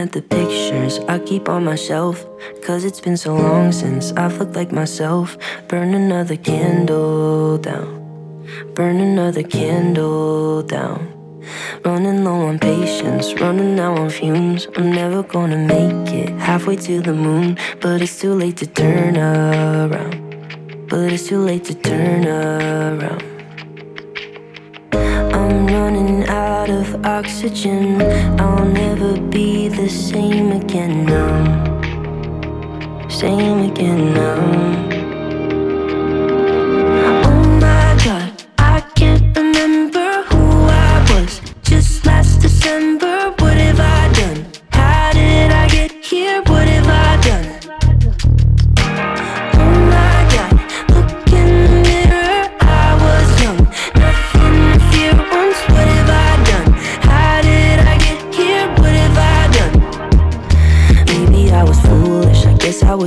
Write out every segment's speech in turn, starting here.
At the pictures I keep on my shelf. Cause it's been so long since I've looked like myself. Burn another candle down. Burn another candle down. Running low on patience, running now on fumes. I'm never gonna make it halfway to the moon. But it's too late to turn around. But it's too late to turn around. Running out of oxygen. I'll never be the same again now. Same again now.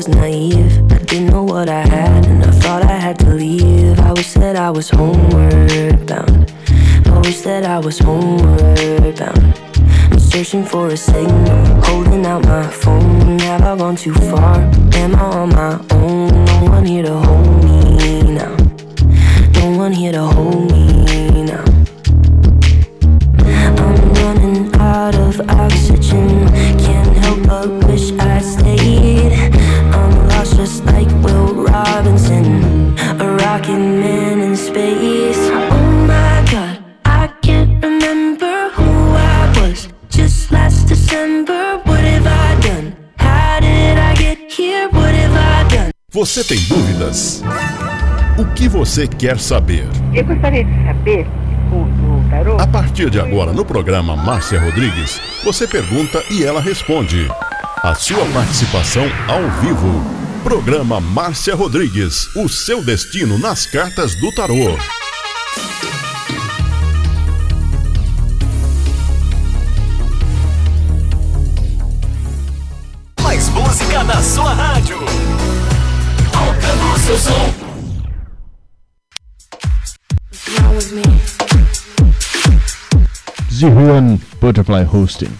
Was naive. I didn't know what I had, and I thought I had to leave. I wish that I was homeward bound. I wish that I was homeward bound. I'm searching for a signal, holding out my phone. Have I gone too far? Am I on my own? No one here to hold me now. No one here to hold me now. I'm running out of oxygen. Can't help but wish I stayed. Just like Will Robinson, a rocket man in space. Oh my god, I can't remember who I was just last December. What have I done? How did I get here? What have I done? Você tem dúvidas? O que você quer saber? Eu gostaria de saber, A partir de agora, no programa Márcia Rodrigues, você pergunta e ela responde. A sua participação ao vivo. Programa Márcia Rodrigues, o seu destino nas cartas do tarô. Mais música na sua rádio. Tocando o seu som. Zihuan Butterfly Hosting.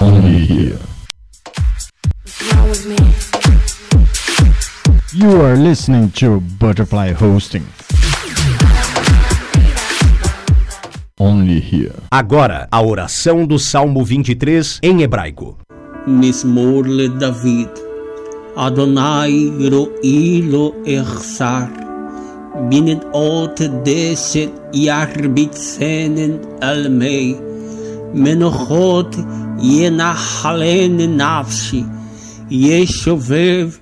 Only here. You are listening to Butterfly Hosting. Only here. Agora, a oração do Salmo 23 em hebraico. Mismor le David. Adonai ro'i lo echsar. Binet ot deset yarbitzenen almei. Menochot yenachalen nafshi. Yeshuveh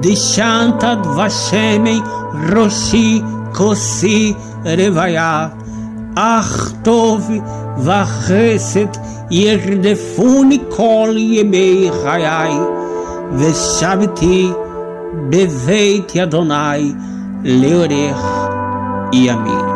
Dishantad Vashemei Roshi Kosi Revaya. Achtov Vacheset Yerdefuni Kol Yemei Chayai Veshavti Beveit Yadonai Leorech Yamin.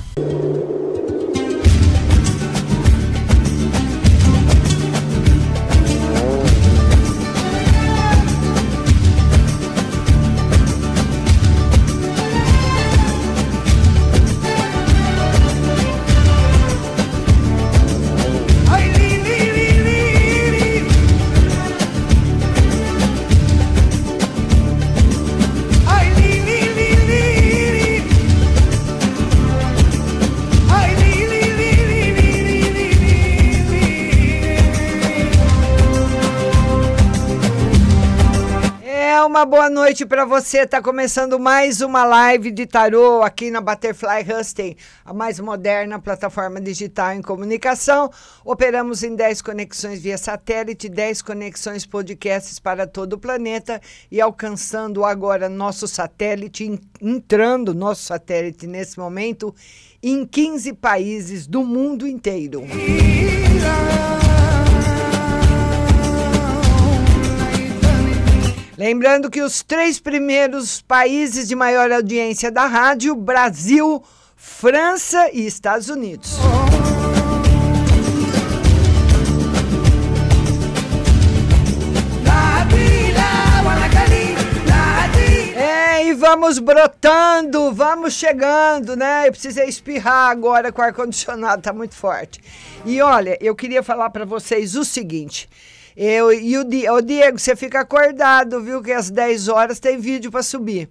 Noite para você. Tá começando mais uma live de tarô aqui na Butterfly Husting, a mais moderna plataforma digital em comunicação. Operamos em 10 conexões via satélite, 10 conexões podcasts para todo o planeta e alcançando agora nosso satélite, entrando nosso satélite nesse momento em 15 países do mundo inteiro. Lembrando que os três primeiros países de maior audiência da rádio: Brasil, França e Estados Unidos. É, e vamos brotando, vamos chegando, né? Eu precisei espirrar agora com o ar-condicionado, tá muito forte. E olha, eu queria falar para vocês o seguinte. Eu, e o, o Diego, você fica acordado, viu? Que às 10 horas tem vídeo para subir.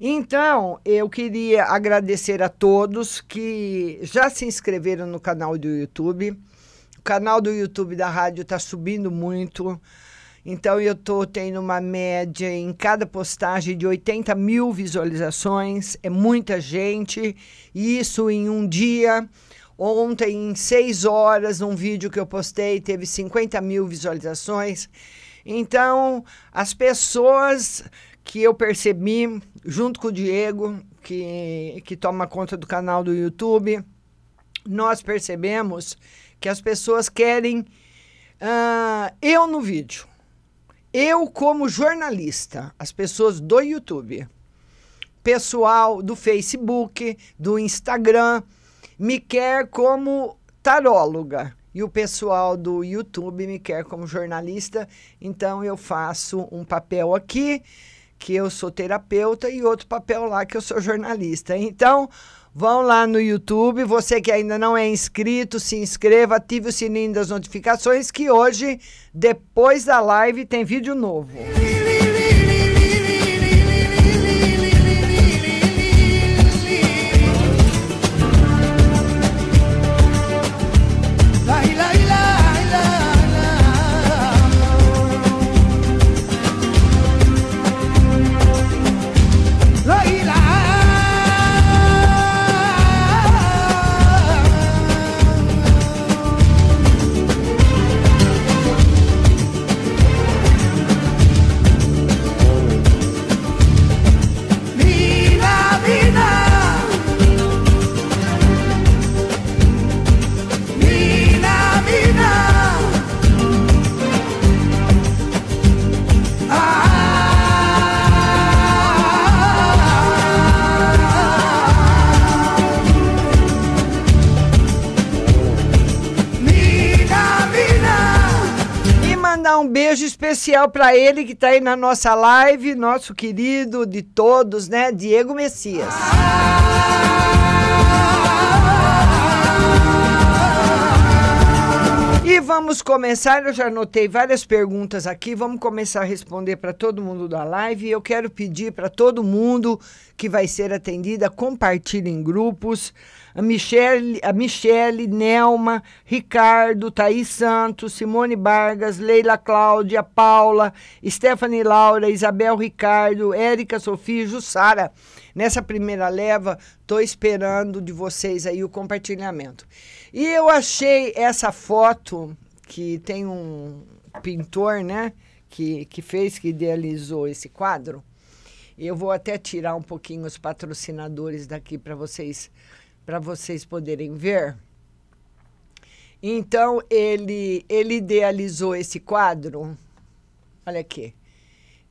Então, eu queria agradecer a todos que já se inscreveram no canal do YouTube. O canal do YouTube da rádio está subindo muito. Então, eu estou tendo uma média em cada postagem de 80 mil visualizações. É muita gente. Isso em um dia. Ontem, em seis horas, um vídeo que eu postei teve 50 mil visualizações. Então, as pessoas que eu percebi, junto com o Diego, que, que toma conta do canal do YouTube, nós percebemos que as pessoas querem uh, eu no vídeo. Eu, como jornalista, as pessoas do YouTube, pessoal do Facebook, do Instagram me quer como taróloga e o pessoal do YouTube me quer como jornalista, então eu faço um papel aqui que eu sou terapeuta e outro papel lá que eu sou jornalista. Então, vão lá no YouTube, você que ainda não é inscrito, se inscreva, ative o sininho das notificações que hoje, depois da live, tem vídeo novo. Beijo especial para ele que está aí na nossa live, nosso querido de todos, né, Diego Messias. E vamos começar, eu já anotei várias perguntas aqui, vamos começar a responder para todo mundo da live. Eu quero pedir para todo mundo que vai ser atendida, compartilhe em grupos a Michele, a Michele, Nelma, Ricardo, Thaís Santos, Simone Vargas, Leila Cláudia, Paula, Stephanie Laura, Isabel Ricardo, Érica Sofia Jussara. Nessa primeira leva, estou esperando de vocês aí o compartilhamento. E eu achei essa foto que tem um pintor, né? Que, que fez, que idealizou esse quadro. Eu vou até tirar um pouquinho os patrocinadores daqui para vocês para vocês poderem ver. Então ele ele idealizou esse quadro. Olha aqui.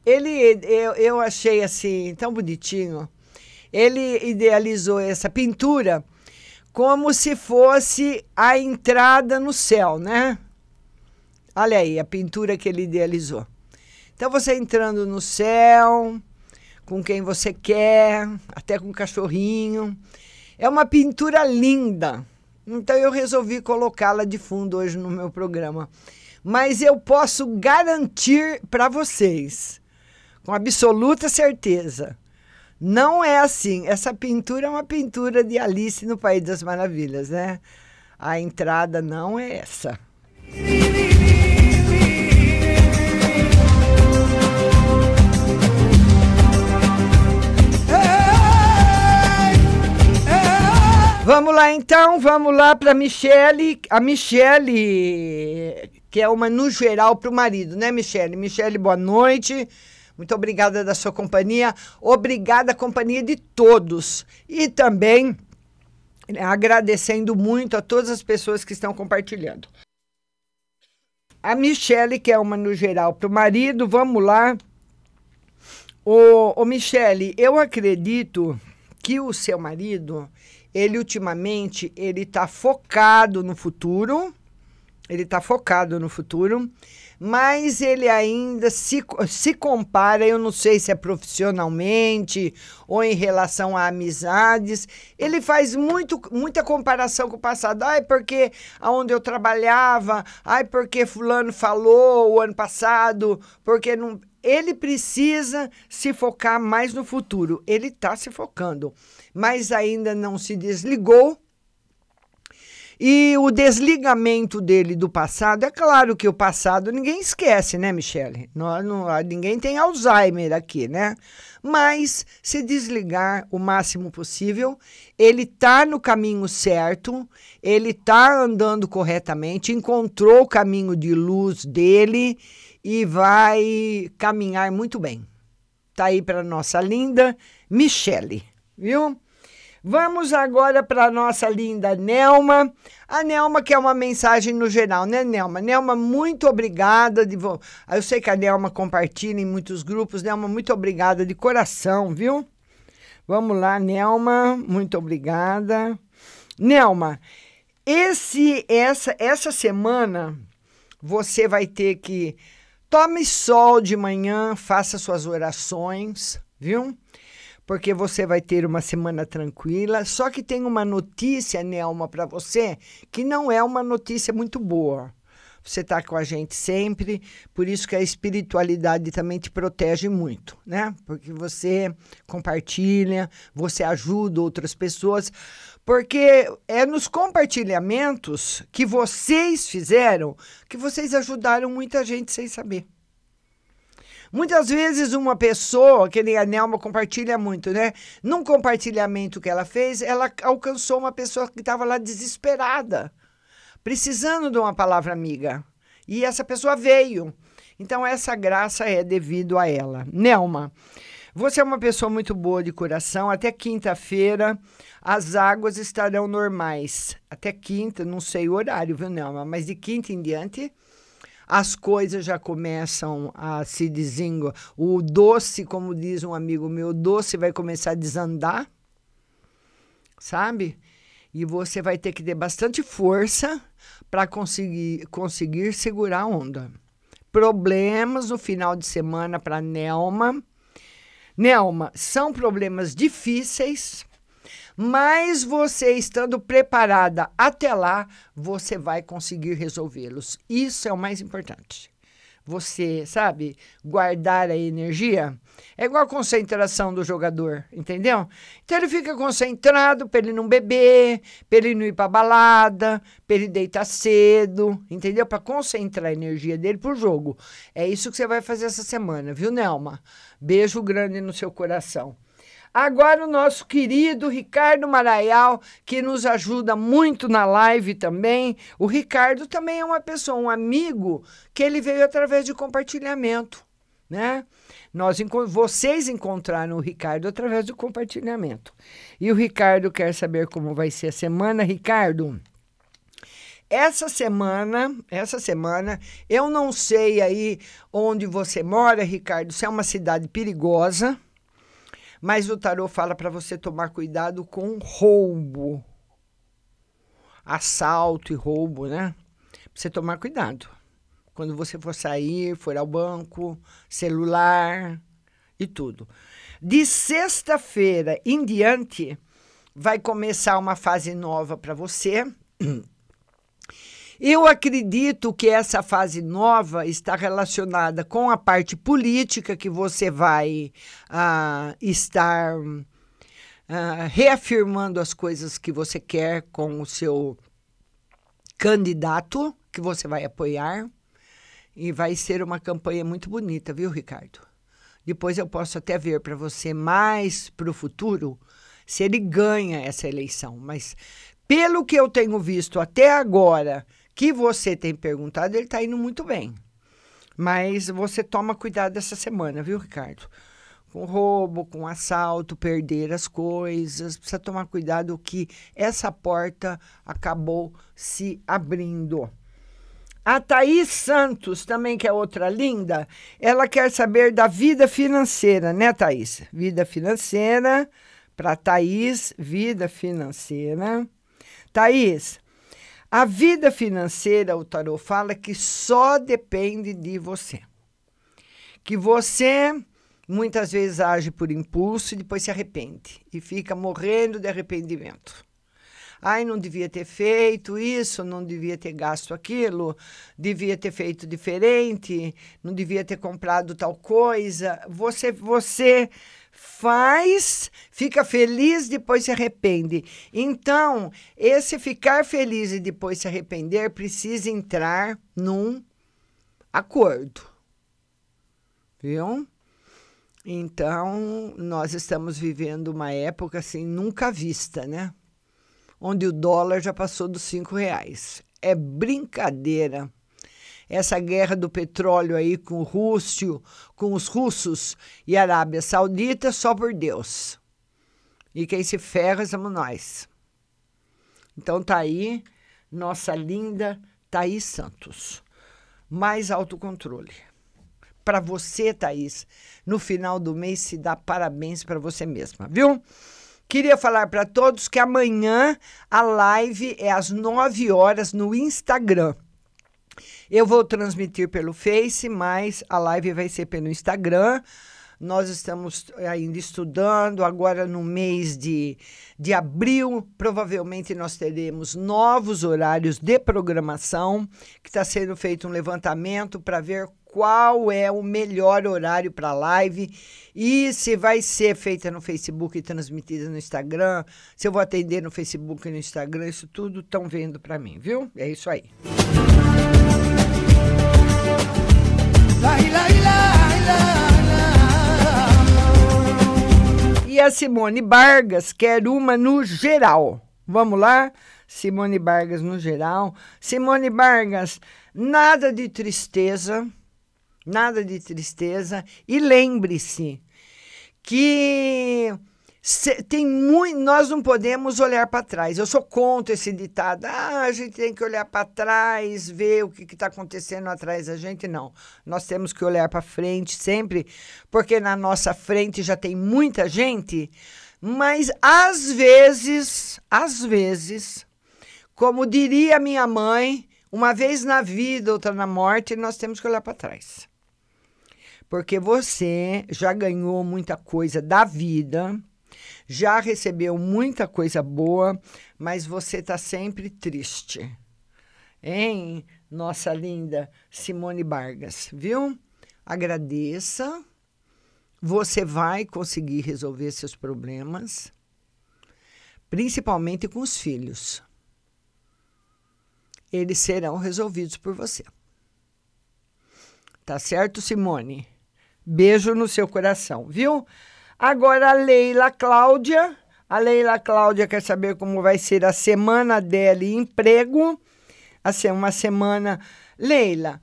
Ele eu, eu achei assim tão bonitinho. Ele idealizou essa pintura como se fosse a entrada no céu, né? Olha aí a pintura que ele idealizou. Então você entrando no céu, com quem você quer, até com um cachorrinho. É uma pintura linda. Então eu resolvi colocá-la de fundo hoje no meu programa. Mas eu posso garantir para vocês, com absoluta certeza, não é assim. Essa pintura é uma pintura de Alice no País das Maravilhas, né? A entrada não é essa. Vamos lá então, vamos lá para Michele. A Michele, que é uma no geral para o marido, né, Michele? Michele, boa noite. Boa noite. Muito obrigada da sua companhia. Obrigada companhia de todos. E também né, agradecendo muito a todas as pessoas que estão compartilhando. A Michele, que é uma no geral para o marido, vamos lá. Ô, ô Michele, eu acredito que o seu marido, ele ultimamente, ele está focado no futuro, ele está focado no futuro, mas ele ainda se, se compara, eu não sei se é profissionalmente ou em relação a amizades, ele faz muito, muita comparação com o passado. Ai, porque aonde eu trabalhava, ai, porque fulano falou o ano passado, porque não ele precisa se focar mais no futuro. Ele está se focando, mas ainda não se desligou. E o desligamento dele do passado, é claro que o passado ninguém esquece, né, Michele? Não, não, ninguém tem Alzheimer aqui, né? Mas se desligar o máximo possível, ele está no caminho certo, ele está andando corretamente, encontrou o caminho de luz dele e vai caminhar muito bem. Tá aí para nossa linda Michele, viu? Vamos agora para nossa linda Nelma. A Nelma quer uma mensagem no geral, né, Nelma? Nelma, muito obrigada. De vo... Eu sei que a Nelma compartilha em muitos grupos. Nelma, muito obrigada de coração, viu? Vamos lá, Nelma, muito obrigada. Nelma, esse, essa, essa semana você vai ter que Tome sol de manhã, faça suas orações, viu? Porque você vai ter uma semana tranquila. Só que tem uma notícia, Nelma, para você, que não é uma notícia muito boa. Você está com a gente sempre, por isso que a espiritualidade também te protege muito, né? Porque você compartilha, você ajuda outras pessoas, porque é nos compartilhamentos que vocês fizeram que vocês ajudaram muita gente sem saber. Muitas vezes uma pessoa, que nem a Nelma compartilha muito, né? Num compartilhamento que ela fez, ela alcançou uma pessoa que estava lá desesperada precisando de uma palavra amiga. E essa pessoa veio. Então, essa graça é devido a ela. Nelma, você é uma pessoa muito boa de coração. Até quinta-feira as águas estarão normais. Até quinta, não sei o horário, viu, Nelma? Mas de quinta em diante, as coisas já começam a se desengo. O doce, como diz um amigo meu, o doce vai começar a desandar, sabe? E você vai ter que ter bastante força para conseguir, conseguir segurar a onda. Problemas no final de semana para Nelma. Nelma, são problemas difíceis, mas você estando preparada até lá, você vai conseguir resolvê-los. Isso é o mais importante você, sabe, guardar a energia. É igual a concentração do jogador, entendeu? Então ele fica concentrado para ele não beber, para ele não ir para balada, para ele deitar cedo, entendeu? Para concentrar a energia dele pro jogo. É isso que você vai fazer essa semana, viu, Nelma? Beijo grande no seu coração. Agora o nosso querido Ricardo Maraial, que nos ajuda muito na live também. O Ricardo também é uma pessoa, um amigo, que ele veio através de compartilhamento, né? Nós, vocês encontraram o Ricardo através do compartilhamento. E o Ricardo quer saber como vai ser a semana. Ricardo, essa semana, essa semana, eu não sei aí onde você mora, Ricardo, se é uma cidade perigosa, mas o tarô fala para você tomar cuidado com roubo. Assalto e roubo, né? Você tomar cuidado. Quando você for sair, for ao banco, celular e tudo. De sexta-feira em diante, vai começar uma fase nova para você. Eu acredito que essa fase nova está relacionada com a parte política que você vai uh, estar uh, reafirmando as coisas que você quer com o seu candidato que você vai apoiar. E vai ser uma campanha muito bonita, viu, Ricardo? Depois eu posso até ver para você mais para o futuro se ele ganha essa eleição. Mas pelo que eu tenho visto até agora, que você tem perguntado, ele está indo muito bem. Mas você toma cuidado essa semana, viu, Ricardo? Com roubo, com assalto, perder as coisas. Precisa tomar cuidado que essa porta acabou se abrindo. A Thaís Santos, também que é outra linda, ela quer saber da vida financeira, né, Thaís? Vida financeira, para Thaís, vida financeira. Thaís, a vida financeira, o tarot fala que só depende de você. Que você muitas vezes age por impulso e depois se arrepende e fica morrendo de arrependimento. Ai, não devia ter feito isso, não devia ter gasto aquilo, devia ter feito diferente, não devia ter comprado tal coisa. Você, você faz, fica feliz, depois se arrepende. Então, esse ficar feliz e depois se arrepender precisa entrar num acordo. Viu? Então, nós estamos vivendo uma época assim nunca vista, né? onde o dólar já passou dos cinco reais. É brincadeira. Essa guerra do petróleo aí com o Rússio, com os russos e Arábia Saudita, só por Deus. E quem se ferra somos nós. Então tá aí nossa linda Thaís Santos. Mais autocontrole. Para você, Thaís, no final do mês se dá parabéns para você mesma, viu? Queria falar para todos que amanhã a live é às 9 horas no Instagram. Eu vou transmitir pelo Face, mas a live vai ser pelo Instagram. Nós estamos ainda estudando, agora no mês de, de abril, provavelmente nós teremos novos horários de programação, que está sendo feito um levantamento para ver qual é o melhor horário para live e se vai ser feita no Facebook e transmitida no Instagram, se eu vou atender no Facebook e no Instagram, isso tudo estão vendo para mim, viu? É isso aí. E a Simone Vargas quer uma no geral. Vamos lá? Simone Vargas no geral. Simone Vargas, nada de tristeza nada de tristeza. E lembre-se que tem muito, nós não podemos olhar para trás. Eu sou contra esse ditado. Ah, a gente tem que olhar para trás, ver o que está acontecendo atrás da gente. Não. Nós temos que olhar para frente sempre, porque na nossa frente já tem muita gente. Mas às vezes, às vezes, como diria minha mãe, uma vez na vida, outra na morte, nós temos que olhar para trás porque você já ganhou muita coisa da vida, já recebeu muita coisa boa, mas você está sempre triste. Hein, nossa linda Simone Vargas, viu? Agradeça. Você vai conseguir resolver seus problemas, principalmente com os filhos. Eles serão resolvidos por você. Tá certo, Simone? Beijo no seu coração, viu? Agora a Leila Cláudia. A Leila Cláudia quer saber como vai ser a semana dela em emprego. Assim, uma semana. Leila,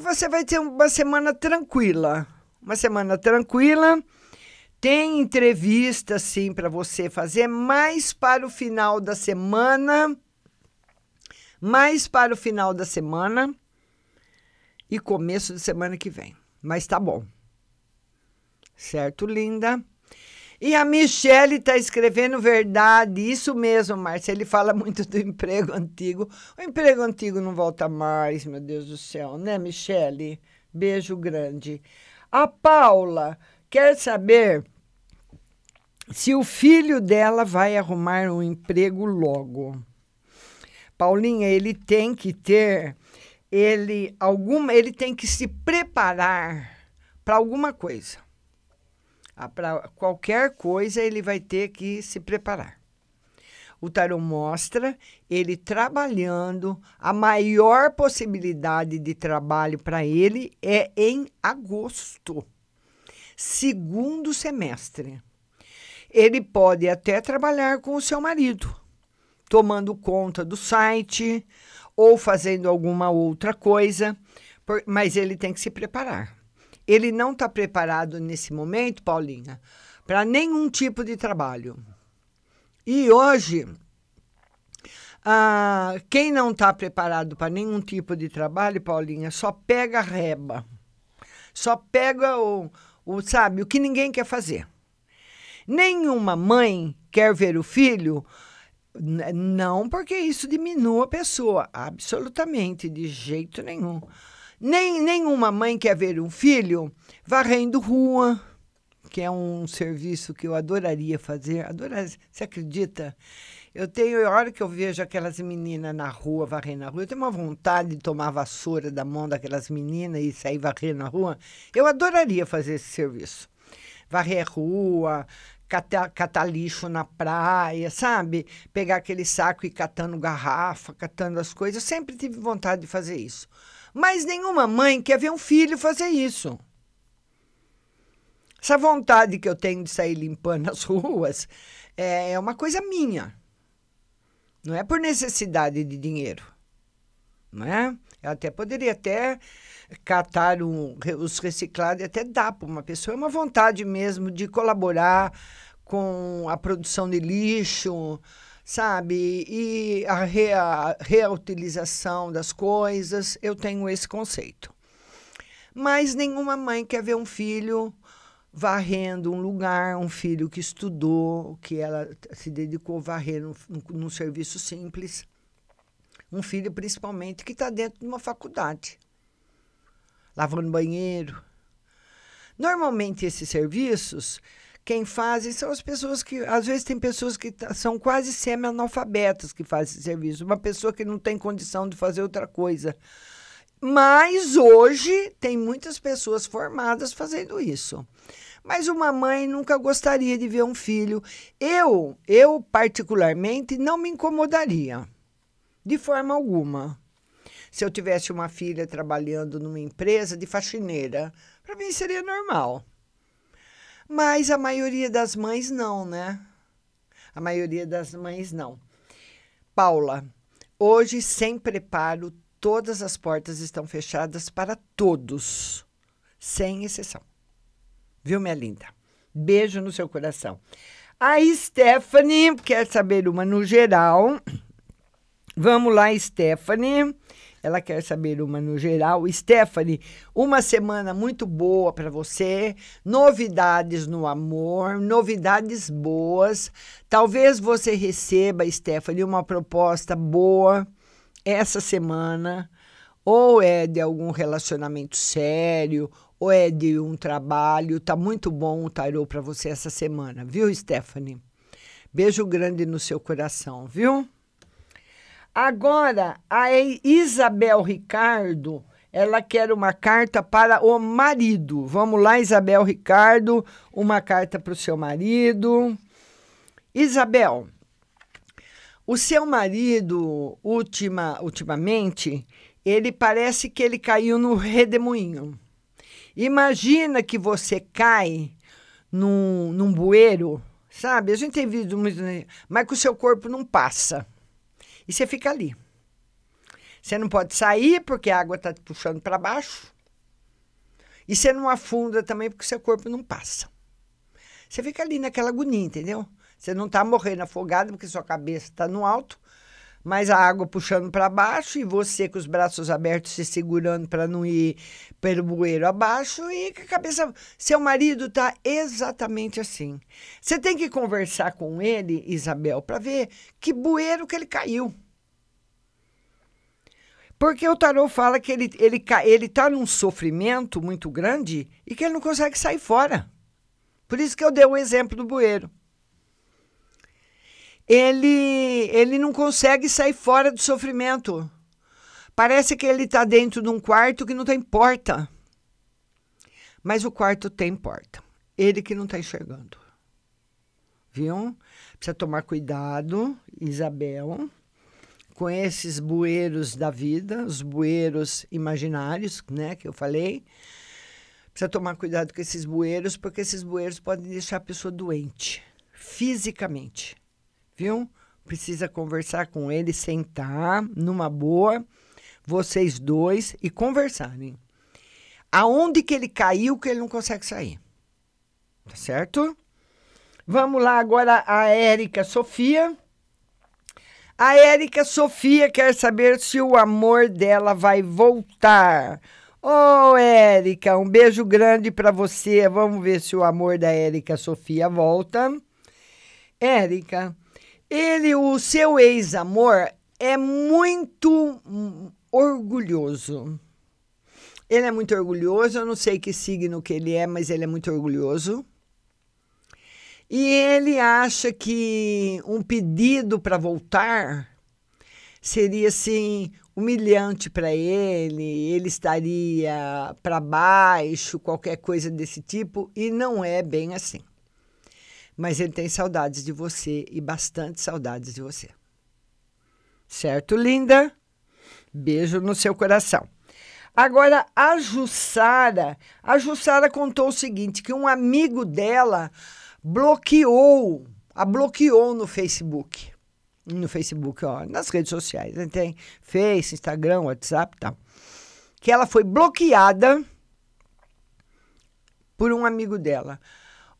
você vai ter uma semana tranquila. Uma semana tranquila. Tem entrevista, sim, para você fazer, mais para o final da semana. Mais para o final da semana e começo de semana que vem mas tá bom. Certo, linda? E a Michele está escrevendo verdade, isso mesmo, Márcia. Ele fala muito do emprego antigo. O emprego antigo não volta mais, meu Deus do céu, né, Michele? Beijo grande. A Paula quer saber se o filho dela vai arrumar um emprego logo. Paulinha, ele tem que ter ele alguma ele tem que se preparar para alguma coisa. Ah, para qualquer coisa ele vai ter que se preparar. O tarot mostra ele trabalhando, a maior possibilidade de trabalho para ele é em agosto, segundo semestre. ele pode até trabalhar com o seu marido, tomando conta do site ou fazendo alguma outra coisa, mas ele tem que se preparar. Ele não está preparado nesse momento, Paulinha, para nenhum tipo de trabalho. E hoje, ah, quem não está preparado para nenhum tipo de trabalho, Paulinha, só pega reba. Só pega o, o, sabe, o que ninguém quer fazer. Nenhuma mãe quer ver o filho, não porque isso diminua a pessoa, absolutamente, de jeito nenhum. Nem, nenhuma mãe quer ver um filho varrendo rua, que é um serviço que eu adoraria fazer. Adoraria, você acredita? Eu tenho, a hora que eu vejo aquelas meninas na rua, varrendo a rua, eu tenho uma vontade de tomar a vassoura da mão daquelas meninas e sair varrendo a rua. Eu adoraria fazer esse serviço. Varrer rua, catar, catar lixo na praia, sabe? Pegar aquele saco e catando garrafa, catando as coisas. Eu sempre tive vontade de fazer isso. Mas nenhuma mãe quer ver um filho fazer isso. Essa vontade que eu tenho de sair limpando as ruas é é uma coisa minha. Não é por necessidade de dinheiro. Não é? Eu até poderia até catar um, os reciclados e até dar para uma pessoa. É uma vontade mesmo de colaborar com a produção de lixo, sabe? E a, rea, reutilização das coisas. Eu tenho esse conceito. Mas nenhuma mãe quer ver um filho varrendo um lugar, um filho que estudou, que ela se dedicou a varrer num- num serviço simples. Um filho, principalmente, que está dentro de uma faculdade, lavando banheiro. Normalmente, esses serviços, quem fazem são as pessoas que. Às vezes, tem pessoas que tá- são quase semi-analfabetas que fazem esse serviço. Uma pessoa que não tem condição de fazer outra coisa. Mas hoje tem muitas pessoas formadas fazendo isso. Mas uma mãe nunca gostaria de ver um filho. Eu, eu particularmente, não me incomodaria, de forma alguma. Se eu tivesse uma filha trabalhando numa empresa de faxineira, para mim seria normal. Mas a maioria das mães não, né? A maioria das mães não. Paula, hoje, sem preparo, todas as portas estão fechadas para todos, sem exceção. Viu, minha linda? Beijo no seu coração. A Stephanie quer saber uma no geral. Vamos lá, Stephanie. Ela quer saber uma no geral. Stephanie, uma semana muito boa para você. Novidades no amor, novidades boas. Talvez você receba, Stephanie, uma proposta boa essa semana. Ou é de algum relacionamento sério, ou é de um trabalho. Tá muito bom o tarô para você essa semana, viu, Stephanie? Beijo grande no seu coração, viu? Agora, a Isabel Ricardo, ela quer uma carta para o marido. Vamos lá, Isabel Ricardo, uma carta para o seu marido. Isabel, o seu marido, ultima, ultimamente, ele parece que ele caiu no redemoinho. Imagina que você cai num, num bueiro, sabe? A gente tem visto muito, né? mas que o seu corpo não passa. E você fica ali. Você não pode sair porque a água está te puxando para baixo. E você não afunda também porque seu corpo não passa. Você fica ali naquela agonia, entendeu? Você não está morrendo afogado porque sua cabeça está no alto, mas a água puxando para baixo e você com os braços abertos se segurando para não ir pelo bueiro abaixo e com a cabeça. Seu marido está exatamente assim. Você tem que conversar com ele, Isabel, para ver que bueiro que ele caiu. Porque o tarô fala que ele ele ele está num sofrimento muito grande e que ele não consegue sair fora. Por isso que eu dei o exemplo do bueiro ele, ele não consegue sair fora do sofrimento. Parece que ele está dentro de um quarto que não tem porta. Mas o quarto tem porta. Ele que não está enxergando. Viu? Precisa tomar cuidado, Isabel, com esses bueiros da vida, os bueiros imaginários, né, que eu falei. Precisa tomar cuidado com esses bueiros, porque esses bueiros podem deixar a pessoa doente fisicamente, viu? Precisa conversar com ele, sentar numa boa, vocês dois, e conversarem. Aonde que ele caiu que ele não consegue sair? Tá certo? Vamos lá agora a Érica Sofia. A Érica Sofia quer saber se o amor dela vai voltar. Ô, oh, Érica, um beijo grande para você. Vamos ver se o amor da Érica Sofia volta. Érica, ele, o seu ex-amor, é muito orgulhoso. Ele é muito orgulhoso, eu não sei que signo que ele é, mas ele é muito orgulhoso. E ele acha que um pedido para voltar seria assim humilhante para ele, ele estaria para baixo, qualquer coisa desse tipo, e não é bem assim. Mas ele tem saudades de você e bastante saudades de você. Certo, linda? Beijo no seu coração. Agora, a Jussara, a Jussara contou o seguinte, que um amigo dela bloqueou, a bloqueou no Facebook. No Facebook, ó, nas redes sociais. Né? Tem Face, Instagram, WhatsApp e tal. Que ela foi bloqueada por um amigo dela.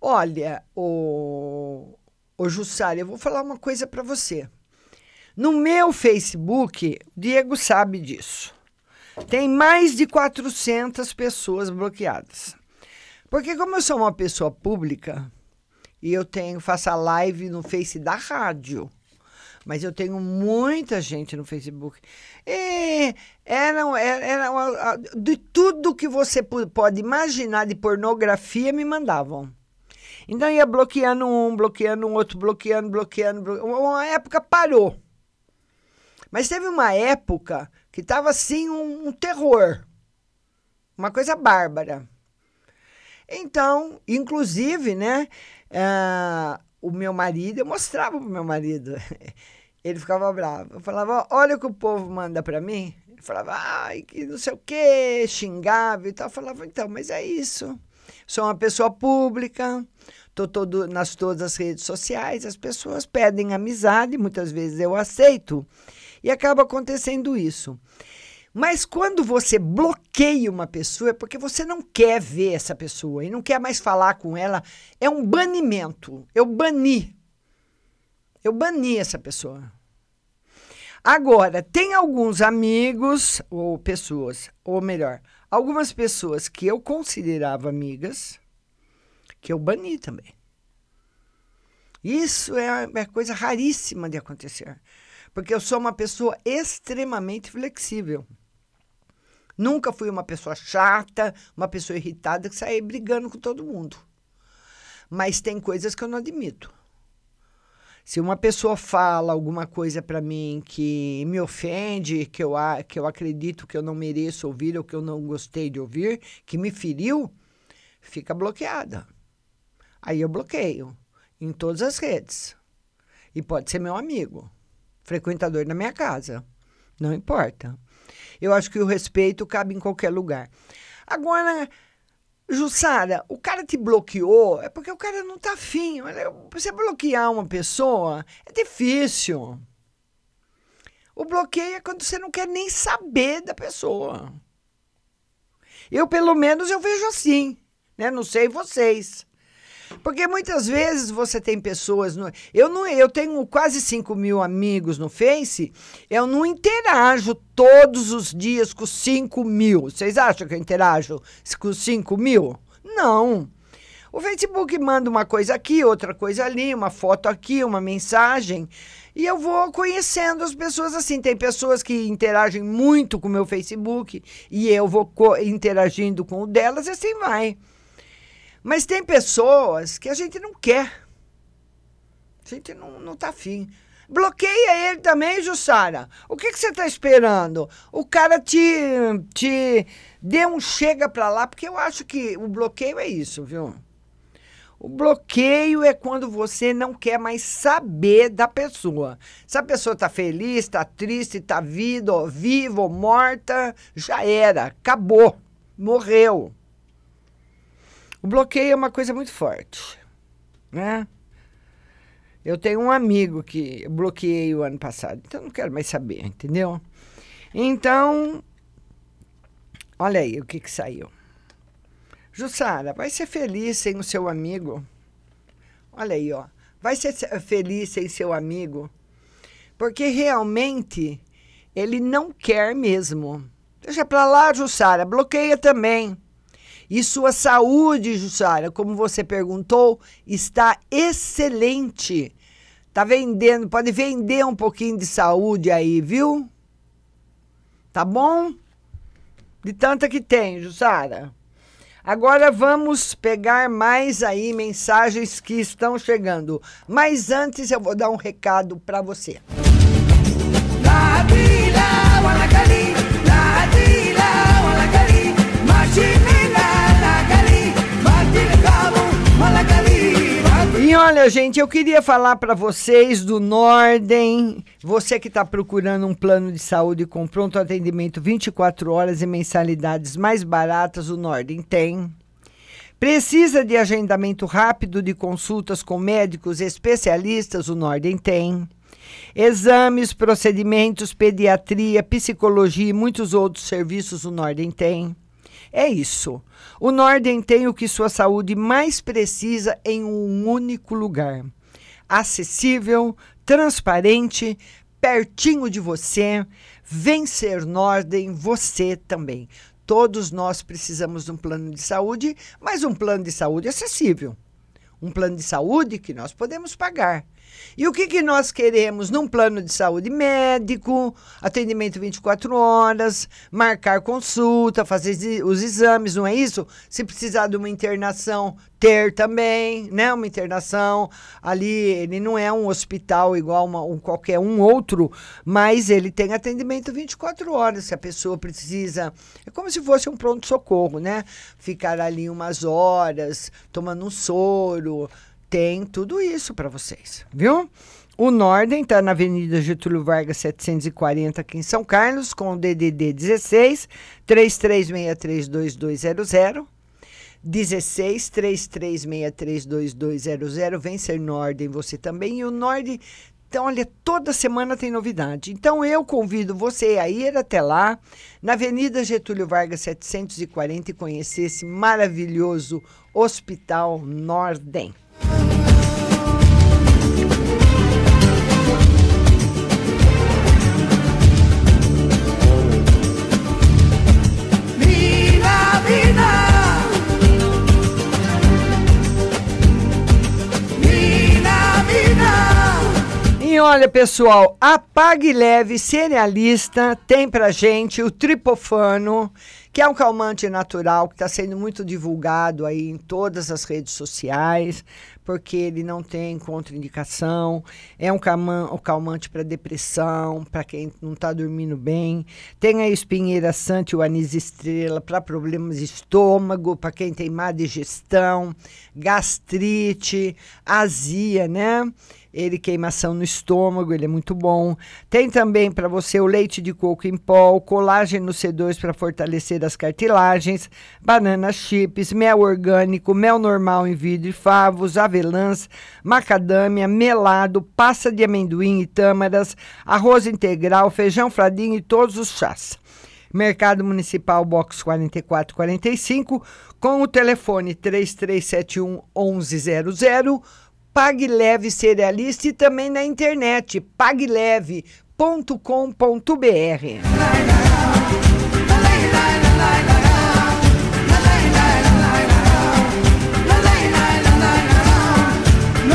Olha, o, o Jussara, eu vou falar uma coisa para você. No meu Facebook, Diego sabe disso. Tem mais de 400 pessoas bloqueadas. Porque como eu sou uma pessoa pública, e eu tenho, faço a live no Face da rádio. Mas eu tenho muita gente no Facebook. E era, era, era de tudo que você pode imaginar de pornografia, me mandavam. Então ia bloqueando um, bloqueando um outro, bloqueando, bloqueando, bloqueando. Uma época parou. Mas teve uma época que estava assim um, um terror. Uma coisa bárbara. Então, inclusive, né? Ah, o meu marido, eu mostrava pro meu marido. Ele ficava bravo. Eu falava, olha o que o povo manda para mim. Ele falava, ai, que não sei o quê, xingava e tal. Eu falava, então, mas é isso. Sou uma pessoa pública, tô todo, nas todas as redes sociais, as pessoas pedem amizade, muitas vezes eu aceito, e acaba acontecendo isso. Mas quando você bloqueia uma pessoa é porque você não quer ver essa pessoa e não quer mais falar com ela. É um banimento. Eu bani. Eu bani essa pessoa. Agora, tem alguns amigos ou pessoas, ou melhor, algumas pessoas que eu considerava amigas, que eu bani também. Isso é, é coisa raríssima de acontecer. Porque eu sou uma pessoa extremamente flexível. Nunca fui uma pessoa chata, uma pessoa irritada que saía brigando com todo mundo. Mas tem coisas que eu não admito. Se uma pessoa fala alguma coisa para mim que me ofende, que eu, que eu acredito que eu não mereço ouvir ou que eu não gostei de ouvir, que me feriu, fica bloqueada. Aí eu bloqueio em todas as redes. E pode ser meu amigo, frequentador da minha casa. Não importa. Eu acho que o respeito cabe em qualquer lugar. Agora, Jussara, o cara te bloqueou é porque o cara não tá afim. Você bloquear uma pessoa é difícil. O bloqueio é quando você não quer nem saber da pessoa. Eu, pelo menos, eu vejo assim. Né? Não sei vocês. Porque muitas vezes você tem pessoas. No, eu, não, eu tenho quase 5 mil amigos no Face. Eu não interajo todos os dias com 5 mil. Vocês acham que eu interajo com 5 mil? Não. O Facebook manda uma coisa aqui, outra coisa ali, uma foto aqui, uma mensagem. E eu vou conhecendo as pessoas assim. Tem pessoas que interagem muito com o meu Facebook e eu vou interagindo com o delas e assim vai. Mas tem pessoas que a gente não quer. A gente não, não tá afim. Bloqueia ele também, Jussara. O que, que você está esperando? O cara te, te dê um chega para lá, porque eu acho que o bloqueio é isso, viu? O bloqueio é quando você não quer mais saber da pessoa. Se a pessoa está feliz, está triste, está viva, viva ou morta, já era, acabou, morreu. O bloqueio é uma coisa muito forte, né? Eu tenho um amigo que bloqueei o ano passado, então não quero mais saber, entendeu? Então, olha aí o que, que saiu. Jussara, vai ser feliz sem o seu amigo. Olha aí, ó. Vai ser feliz sem seu amigo. Porque realmente ele não quer mesmo. Deixa pra lá, Jussara. Bloqueia também. E sua saúde, Jussara, como você perguntou, está excelente. Tá vendendo, pode vender um pouquinho de saúde aí, viu? Tá bom? De tanta que tem, Jussara. Agora vamos pegar mais aí mensagens que estão chegando. Mas antes eu vou dar um recado para você. Olha, gente, eu queria falar para vocês do Norden. Você que está procurando um plano de saúde com pronto atendimento 24 horas e mensalidades mais baratas, o Norden tem. Precisa de agendamento rápido de consultas com médicos especialistas, o Norden tem. Exames, procedimentos, pediatria, psicologia e muitos outros serviços o Norden tem. É isso. O Norden tem o que sua saúde mais precisa em um único lugar. Acessível, transparente, pertinho de você. Vencer Norden, você também. Todos nós precisamos de um plano de saúde, mas um plano de saúde acessível. Um plano de saúde que nós podemos pagar. E o que, que nós queremos num plano de saúde médico, atendimento 24 horas, marcar consulta, fazer os exames, não é isso? Se precisar de uma internação, ter também, né? Uma internação ali, ele não é um hospital igual uma, um qualquer um outro, mas ele tem atendimento 24 horas. Se a pessoa precisa, é como se fosse um pronto-socorro, né? Ficar ali umas horas, tomando um soro tem tudo isso para vocês, viu? O Norden está na Avenida Getúlio Vargas 740 aqui em São Carlos, com o DDD 16 33632200. 16 33632200. Vem ser Norden você também. E o Norden, então, olha, toda semana tem novidade. Então, eu convido você a ir até lá, na Avenida Getúlio Vargas 740 e conhecer esse maravilhoso Hospital Norden. E olha, pessoal, a Pague Leve Cerealista tem pra gente o tripofano, que é um calmante natural que está sendo muito divulgado aí em todas as redes sociais, porque ele não tem contraindicação, é um, calma, calmante para depressão, para quem não está dormindo bem, tem a espinheira sante, o anis estrela para problemas de estômago, para quem tem má digestão, gastrite, azia, né? Ele queimação no estômago, ele é muito bom. Tem também para você o leite de coco em pó, colágeno C2 para fortalecer as cartilagens, banana chips, mel orgânico, mel normal em vidro e favos, avelãs, macadâmia, melado, pasta de amendoim e tâmaras, arroz integral, feijão fradinho e todos os chás. Mercado Municipal Box 4445, com o telefone 3371 1100 Pague Leve Cerealista e também na internet pagleve.com.br.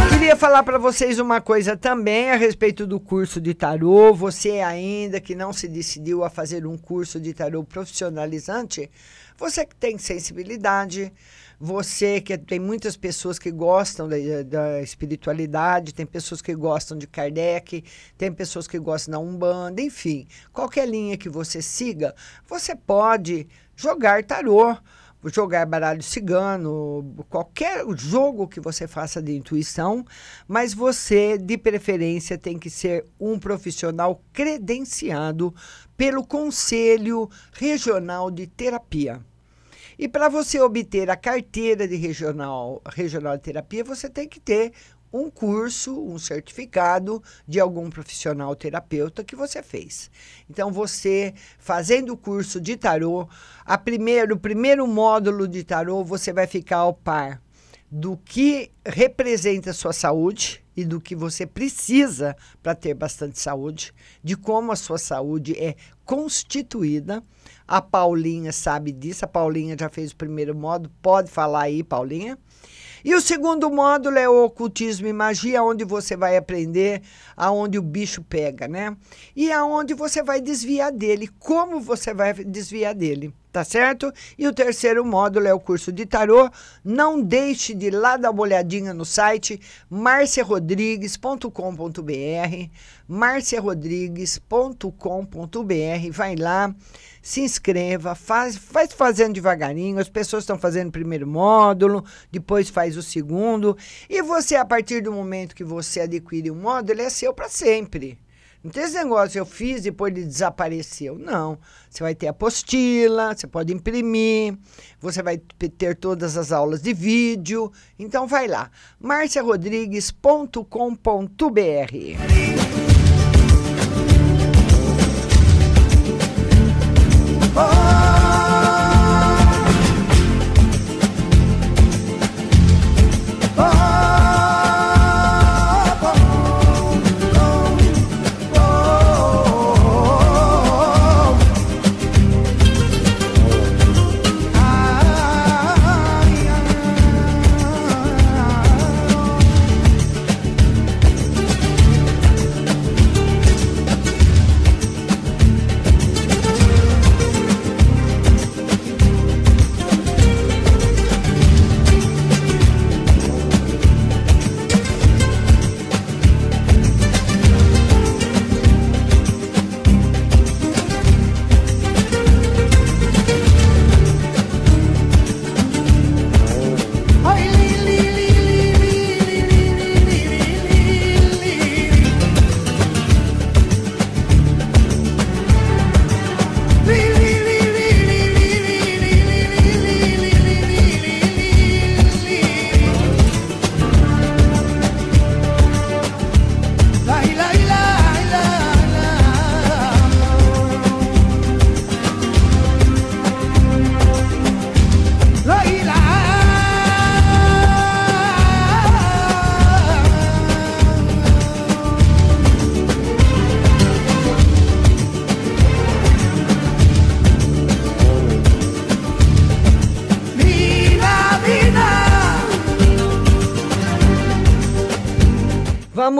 Queria falar para vocês uma coisa também a respeito do curso de tarô. Você ainda que não se decidiu a fazer um curso de tarô profissionalizante, você que tem sensibilidade, você que tem muitas pessoas que gostam da, da, espiritualidade, tem pessoas que gostam de Kardec, tem pessoas que gostam da Umbanda, enfim, qualquer linha que você siga, você pode jogar tarô, jogar baralho cigano, qualquer jogo que você faça de intuição, mas você, de preferência, tem que ser um profissional credenciado pelo Conselho Regional de Terapia. E para você obter a carteira de regional, regional de terapia, você tem que ter um curso, um certificado de algum profissional terapeuta que você fez. Então, você fazendo o curso de tarô, a primeiro, o primeiro módulo de tarô, você vai ficar ao par do que representa a sua saúde e do que você precisa para ter bastante saúde, de como a sua saúde é constituída. A Paulinha sabe disso, a Paulinha já fez o primeiro módulo, pode falar aí, Paulinha. E o segundo módulo é o ocultismo e magia, onde você vai aprender aonde o bicho pega, né? E aonde você vai desviar dele, como você vai desviar dele, tá certo? E o terceiro módulo é o curso de tarô. Não deixe de lá dar uma olhadinha no site marciarodrigues.com.br, marciarodrigues.com.br, vai lá se inscreva, faz, faz fazendo devagarinho. As pessoas estão fazendo o primeiro módulo, depois faz o segundo. E você, a partir do momento que você adquire um módulo, ele é seu para sempre. Não tem esse negócio, eu fiz depois ele desapareceu. Não. Você vai ter apostila, você pode imprimir, você vai ter todas as aulas de vídeo. Então vai lá, marciarodrigues.com.br. Vamos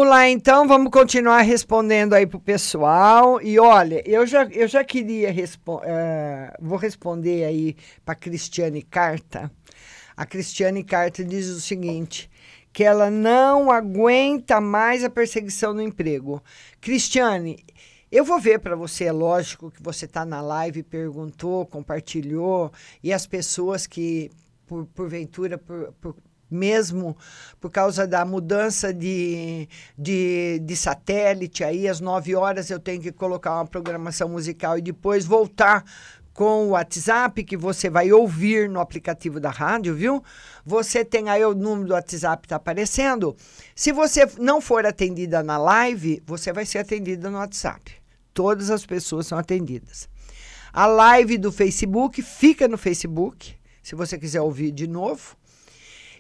lá então, vamos continuar respondendo aí pro pessoal. E olha, eu já, eu já queria responder, uh, vou responder aí para Cristiane Carta. A Cristiane Carta diz o seguinte: que ela não aguenta mais a perseguição no emprego. Cristiane, eu vou ver para você, é lógico que você está na live, perguntou, compartilhou, e as pessoas que, por, porventura, por, por, mesmo por causa da mudança de, de, de satélite, aí às 9 horas eu tenho que colocar uma programação musical e depois voltar com o WhatsApp que você vai ouvir no aplicativo da rádio, viu? Você tem aí o número do WhatsApp está aparecendo. Se você não for atendida na live, você vai ser atendida no WhatsApp. Todas as pessoas são atendidas. A live do Facebook fica no Facebook, se você quiser ouvir de novo.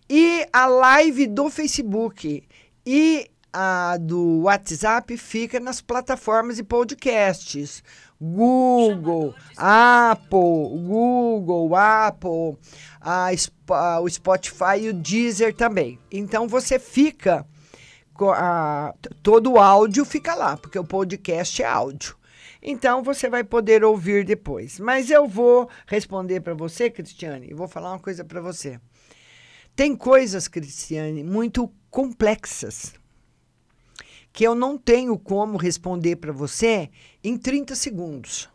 E a live do Facebook e a do WhatsApp fica nas plataformas de podcasts. Google, Apple, Google, Apple, a, a, o Spotify e o Deezer também. Então você fica. A, todo o áudio fica lá, porque o podcast é áudio. Então você vai poder ouvir depois. Mas eu vou responder para você, Cristiane, e vou falar uma coisa para você. Tem coisas, Cristiane, muito complexas que eu não tenho como responder para você em 30 segundos.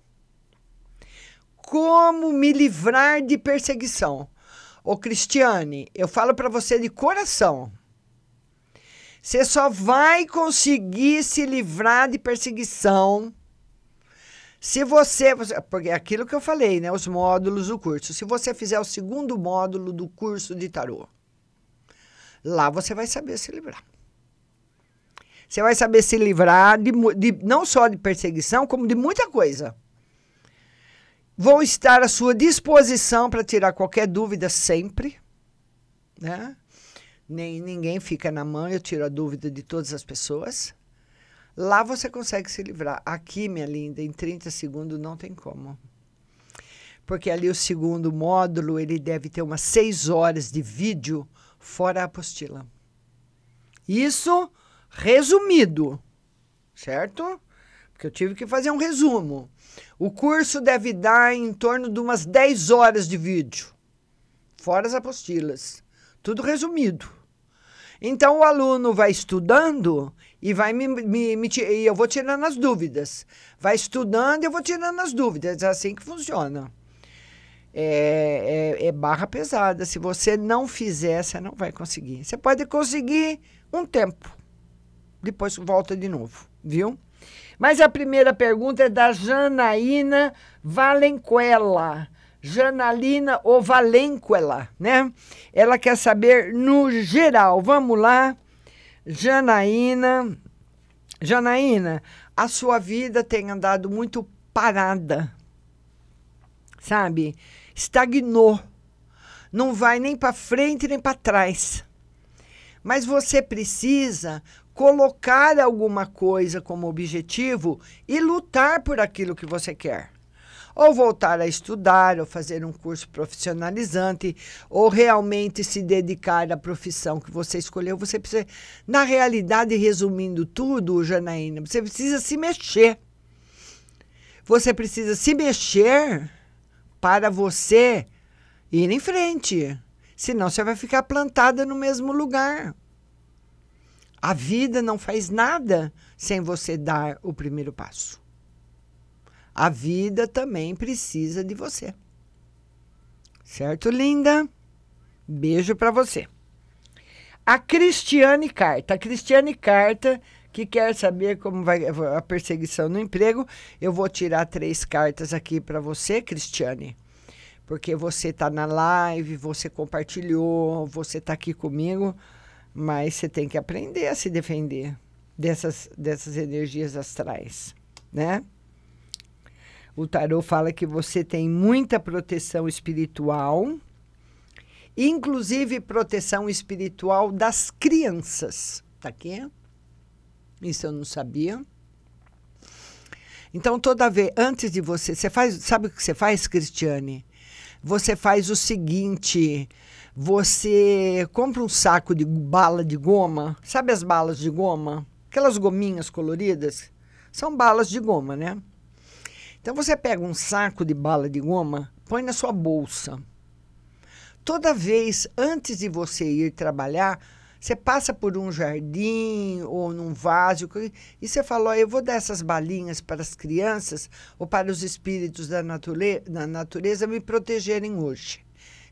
Como me livrar de perseguição? Ô Cristiane, eu falo para você de coração. Você só vai conseguir se livrar de perseguição se você, porque é aquilo que eu falei, né, os módulos do curso. Se você fizer o segundo módulo do curso de tarô, Lá você vai saber se livrar. Você vai saber se livrar de, de- não só de perseguição, como de muita coisa. Vou estar à sua disposição para tirar qualquer dúvida sempre. Né? Nem, ninguém fica na mão, eu tiro a dúvida de todas as pessoas. Lá você consegue se livrar. Aqui, minha linda, em 30 segundos não tem como. Porque ali o segundo módulo, ele deve ter umas 6 horas de vídeo fora a apostila. Isso resumido, certo? Porque eu tive que fazer um resumo. O curso deve dar em torno de umas 10 horas de vídeo, fora as apostilas. Tudo resumido. Então o aluno vai estudando e vai me, me, me e eu vou tirando as dúvidas. Vai estudando e eu vou tirando as dúvidas. É assim que funciona. É, é- é barra pesada. Se você não fizer, você não vai conseguir. Você pode conseguir um tempo. Depois volta de novo, viu? Mas a primeira pergunta é da Janaína Valenquela. Janalina ou Valenquela, né? Ela quer saber no geral. Vamos lá. Janaína. Janaína, a sua vida tem andado muito parada. Sabe? Estagnou. Não vai nem para frente nem para trás. Mas você precisa colocar alguma coisa como objetivo e lutar por aquilo que você quer. Ou voltar a estudar, ou fazer um curso profissionalizante, ou realmente se dedicar à profissão que você escolheu. Você precisa, na realidade, resumindo tudo, Janaína, você precisa se mexer. Você precisa se mexer para você ir em frente. Senão você vai ficar plantada no mesmo lugar. A vida não faz nada sem você dar o primeiro passo. A vida também precisa de você. Certo, linda? Beijo para você. A Cristiane Carta. A Cristiane Carta, que quer saber como vai a perseguição no emprego. Eu vou tirar três cartas aqui para você, Cristiane. Porque você está na live, você compartilhou, você está aqui comigo. Mas você tem que aprender a se defender dessas, dessas energias astrais, né? O tarô fala que você tem muita proteção espiritual, inclusive proteção espiritual das crianças. Tá aqui? Isso eu não sabia. Então, toda vez, antes de você, você faz, sabe o que você faz, Cristiane? Você faz o seguinte: você compra um saco de bala de goma, sabe as balas de goma? Aquelas gominhas coloridas? São balas de goma, né? Então você pega um saco de bala de goma, põe na sua bolsa. Toda vez antes de você ir trabalhar, você passa por um jardim ou num vaso e você fala: eu vou dar essas balinhas para as crianças ou para os espíritos da, nature da natureza me protegerem hoje.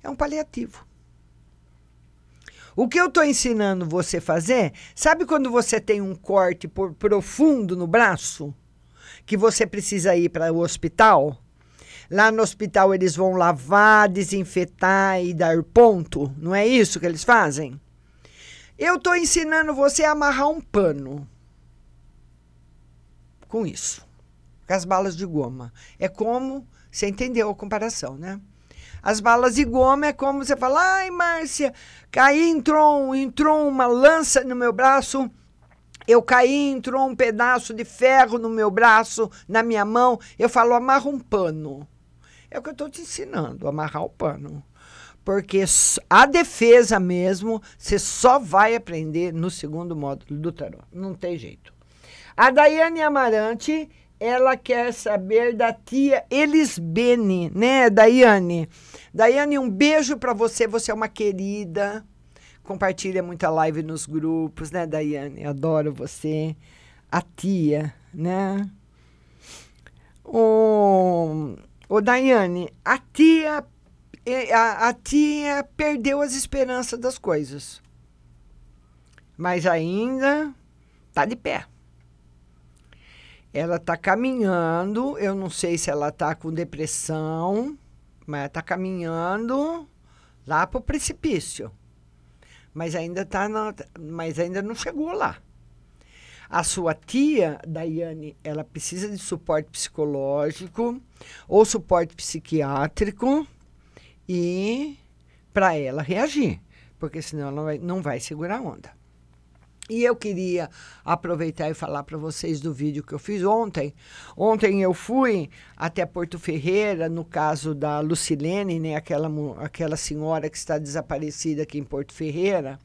É um paliativo. O que eu estou ensinando você fazer, sabe quando você tem um corte por, profundo no braço? Que você precisa ir para o hospital? Lá no hospital eles vão lavar, desinfetar e dar ponto. Não é isso que eles fazem? Eu estou ensinando você a amarrar um pano. Com isso. Com as balas de goma. É como. Você entendeu a comparação, né? As balas de goma é como você fala, ai, Márcia, caí, entrou, entrou uma lança no meu braço, eu caí, entrou um pedaço de ferro no meu braço, na minha mão. Eu falo, amarra um pano. É o que eu estou te ensinando, amarrar o pano. Porque a defesa mesmo, você só vai aprender no segundo módulo do tarô. Não tem jeito. A Daiane Amarante, ela quer saber da tia Elisbene, né, Daiane? Daiane, um beijo para você, você é uma querida. Compartilha muita live nos grupos, né, Daiane? Adoro você. A tia, né? O, o Daiane, a tia, a, a tia perdeu as esperanças das coisas. Mas ainda tá de pé. Ela está caminhando, eu não sei se ela está com depressão, mas está caminhando lá para o precipício. Mas ainda tá na, mas ainda não chegou lá. A sua tia, Daiane, ela precisa de suporte psicológico ou suporte psiquiátrico e para ela reagir, porque senão ela não vai, não vai segurar a onda. E eu queria aproveitar e falar para vocês do vídeo que eu fiz ontem. Ontem eu fui até Porto Ferreira, no caso da Lucilene, né, aquela, aquela senhora que está desaparecida aqui em Porto Ferreira.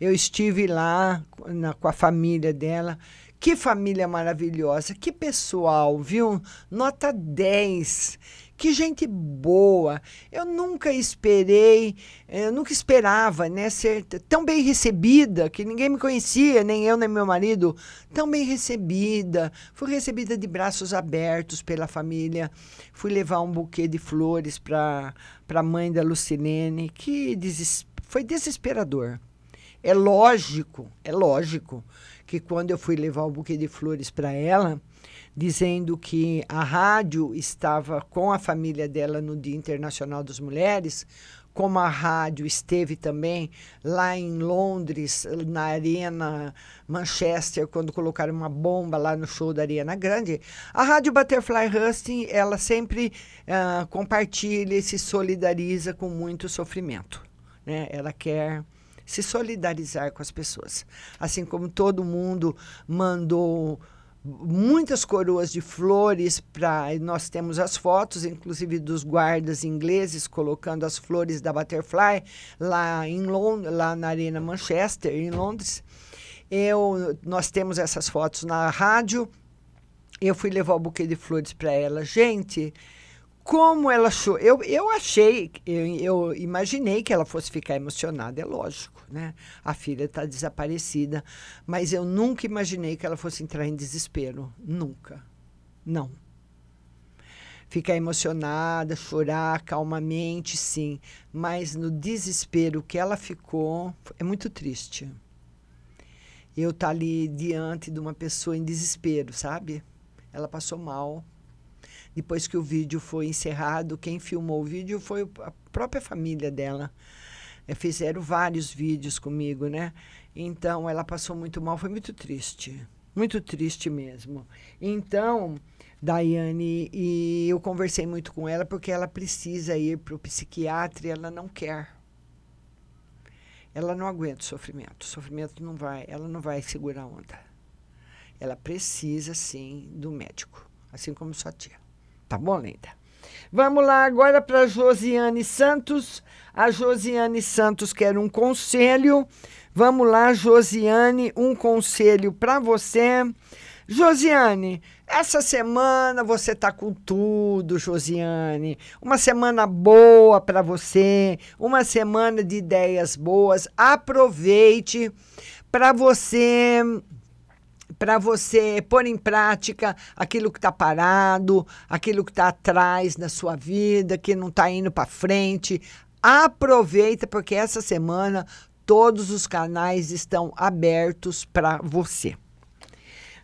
Eu estive lá na- com a família dela. Que família maravilhosa, que pessoal, viu? Nota 10. Que gente boa. Eu nunca esperei, eu nunca esperava, né, ser tão bem recebida, que ninguém me conhecia, nem eu nem meu marido, tão bem recebida. Fui recebida de braços abertos pela família. Fui levar um buquê de flores para a mãe da Lucilene, que deses- foi desesperador. É lógico, é lógico que quando eu fui levar o buquê de flores para ela, dizendo que a rádio estava com a família dela no Dia Internacional das Mulheres, como a rádio esteve também lá em Londres, na Arena Manchester, quando colocaram uma bomba lá no show da Ariana Grande, a rádio Butterfly Husting, ela sempre ah, compartilha e se solidariza com muito sofrimento. Né? Ela quer se solidarizar com as pessoas. Assim como todo mundo mandou muitas coroas de flores para nós temos as fotos inclusive dos guardas ingleses colocando as flores da Butterfly lá em Londres, lá na Arena Manchester em Londres. Eu nós temos essas fotos na rádio. Eu fui levar o buquê de flores para ela. Gente, como ela achou. Eu, eu achei, eu, eu imaginei que ela fosse ficar emocionada, é lógico, né? A filha está desaparecida, mas eu nunca imaginei que ela fosse entrar em desespero. Nunca. Não. Ficar emocionada, chorar calmamente, sim, mas no desespero que ela ficou, é muito triste. Eu estar tá ali diante de uma pessoa em desespero, sabe? Ela passou mal, depois que o vídeo foi encerrado, quem filmou o vídeo foi a própria família dela. É, fizeram vários vídeos comigo, né? Então ela passou muito mal, foi muito triste. Muito triste mesmo. Então, Daiane, e eu conversei muito com ela porque ela precisa ir para o psiquiatra e ela não quer. Ela não aguenta o sofrimento. O sofrimento não vai, ela não vai segurar a onda. Ela precisa, sim, do médico, assim como sua tia. Tá bom, linda? Vamos lá agora para Josiane Santos. A Josiane Santos quer um conselho. Vamos lá, Josiane, um conselho para você. Josiane, essa semana você tá com tudo, Josiane. Uma semana boa para você, uma semana de ideias boas. Aproveite para você para você pôr em prática aquilo que está parado, aquilo que está atrás na sua vida, que não está indo para frente. Aproveita, porque essa semana todos os canais estão abertos para você.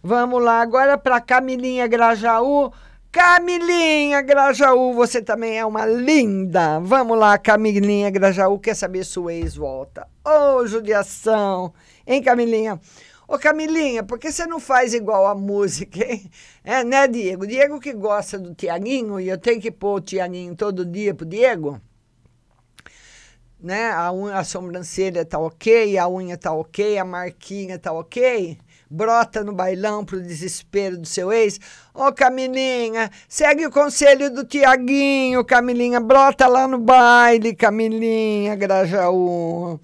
Vamos lá agora para Camilinha Grajaú. Camilinha Grajaú, você também é uma linda. Vamos lá, Camilinha Grajaú, quer saber se o ex volta. Ô, oh, judiação. Hein, Camilinha? Ô, Camilinha, por que você não faz igual a música, hein? É, né, Diego? Diego que gosta do Tiaguinho e eu tenho que pôr o Tiaguinho todo dia pro Diego? Né? A, unha, a sobrancelha tá ok, a unha tá ok, a marquinha tá ok? Brota no bailão pro desespero do seu ex? Ô, Camilinha, segue o conselho do Tiaguinho, Camilinha. Brota lá no baile, Camilinha, Grajaú.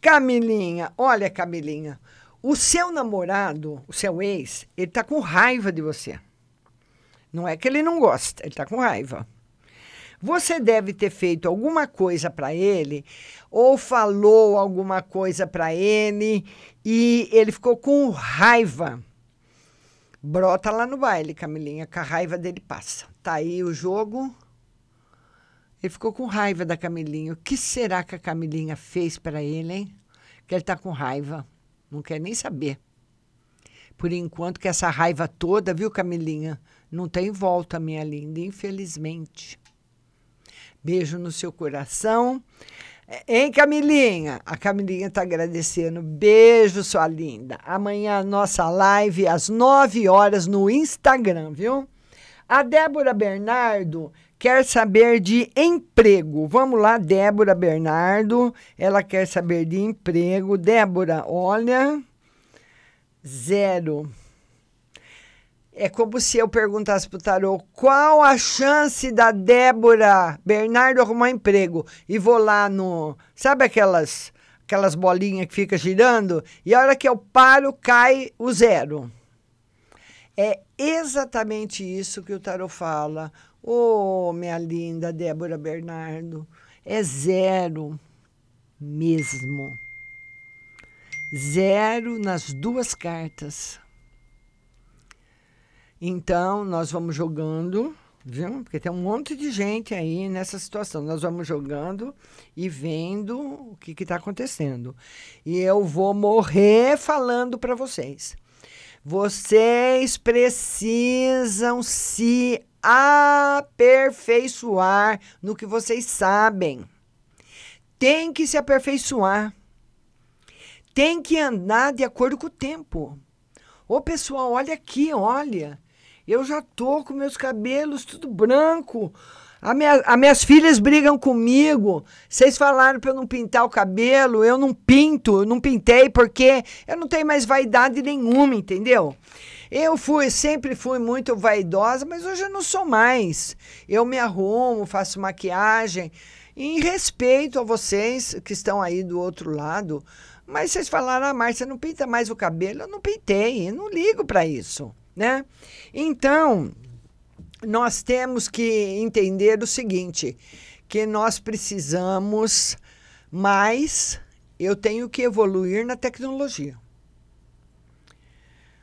Camilinha, olha, Camilinha. O seu namorado, o seu ex, ele tá com raiva de você. Não é que ele não gosta, ele tá com raiva. Você deve ter feito alguma coisa para ele ou falou alguma coisa para ele e ele ficou com raiva. Brota lá no baile, Camilinha, que a raiva dele passa. Tá aí o jogo. Ele ficou com raiva da Camilinha. O que será que a Camilinha fez para ele, hein? Que ele tá com raiva. Não quer nem saber. Por enquanto que essa raiva toda, viu, Camilinha? Não tem volta, minha linda, infelizmente. Beijo no seu coração. Hein, Camilinha? A Camilinha tá agradecendo. Beijo, sua linda. Amanhã nossa live às 9 horas no Instagram, viu? A Débora Bernardo quer saber de emprego. Vamos lá, Débora Bernardo. Ela quer saber de emprego. Débora, olha. Zero. É como se eu perguntasse pro tarô qual a chance da Débora Bernardo arrumar emprego. E vou lá no. Sabe aquelas, aquelas bolinhas que fica girando? E a hora que eu paro, cai o zero. É exatamente isso que o tarô fala. Ô, minha linda Débora Bernardo. É zero mesmo. Zero nas duas cartas. Então, nós vamos jogando, viu? Porque tem um monte de gente aí nessa situação. Nós vamos jogando e vendo o que está acontecendo. E eu vou morrer falando para vocês. Vocês precisam se aperfeiçoar no que vocês sabem. Tem que se aperfeiçoar. Tem que andar de acordo com o tempo. Ô pessoal, olha aqui, olha. Eu já tô com meus cabelos tudo branco. As minha, as minhas filhas brigam comigo. Vocês falaram para eu não pintar o cabelo, eu não pinto, eu não pintei porque eu não tenho mais vaidade nenhuma, entendeu? Eu fui, sempre fui muito vaidosa, mas hoje eu não sou mais. Eu me arrumo, faço maquiagem, em respeito a vocês que estão aí do outro lado. Mas vocês falaram, ah, Márcia, não pinta mais o cabelo. Eu não pintei, eu não ligo para isso né? Então, nós temos que entender o seguinte, que nós precisamos mais, eu tenho que evoluir na tecnologia.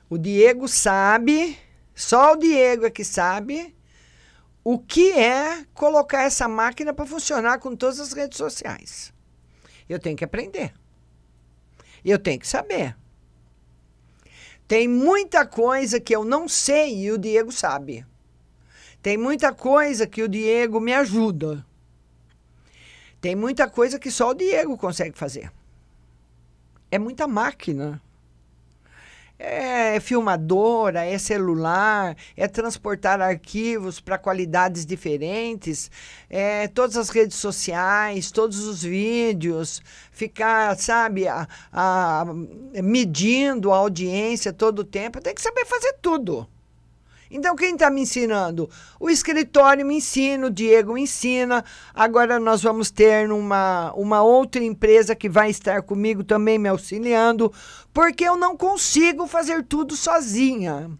O Diego sabe, só o Diego é que sabe o que é colocar essa máquina para funcionar com todas as redes sociais. Eu tenho que aprender. Eu tenho que saber. Tem muita coisa que eu não sei e o Diego sabe. Tem muita coisa que o Diego me ajuda. Tem muita coisa que só o Diego consegue fazer. É muita máquina é filmadora, é celular, é transportar arquivos para qualidades diferentes, é todas as redes sociais, todos os vídeos, ficar, sabe, a, a, medindo a audiência todo o tempo. Tem que saber fazer tudo. Então, quem está me ensinando? O escritório me ensina, o Diego me ensina. Agora nós vamos ter uma, uma outra empresa que vai estar comigo também me auxiliando, porque eu não consigo fazer tudo sozinha.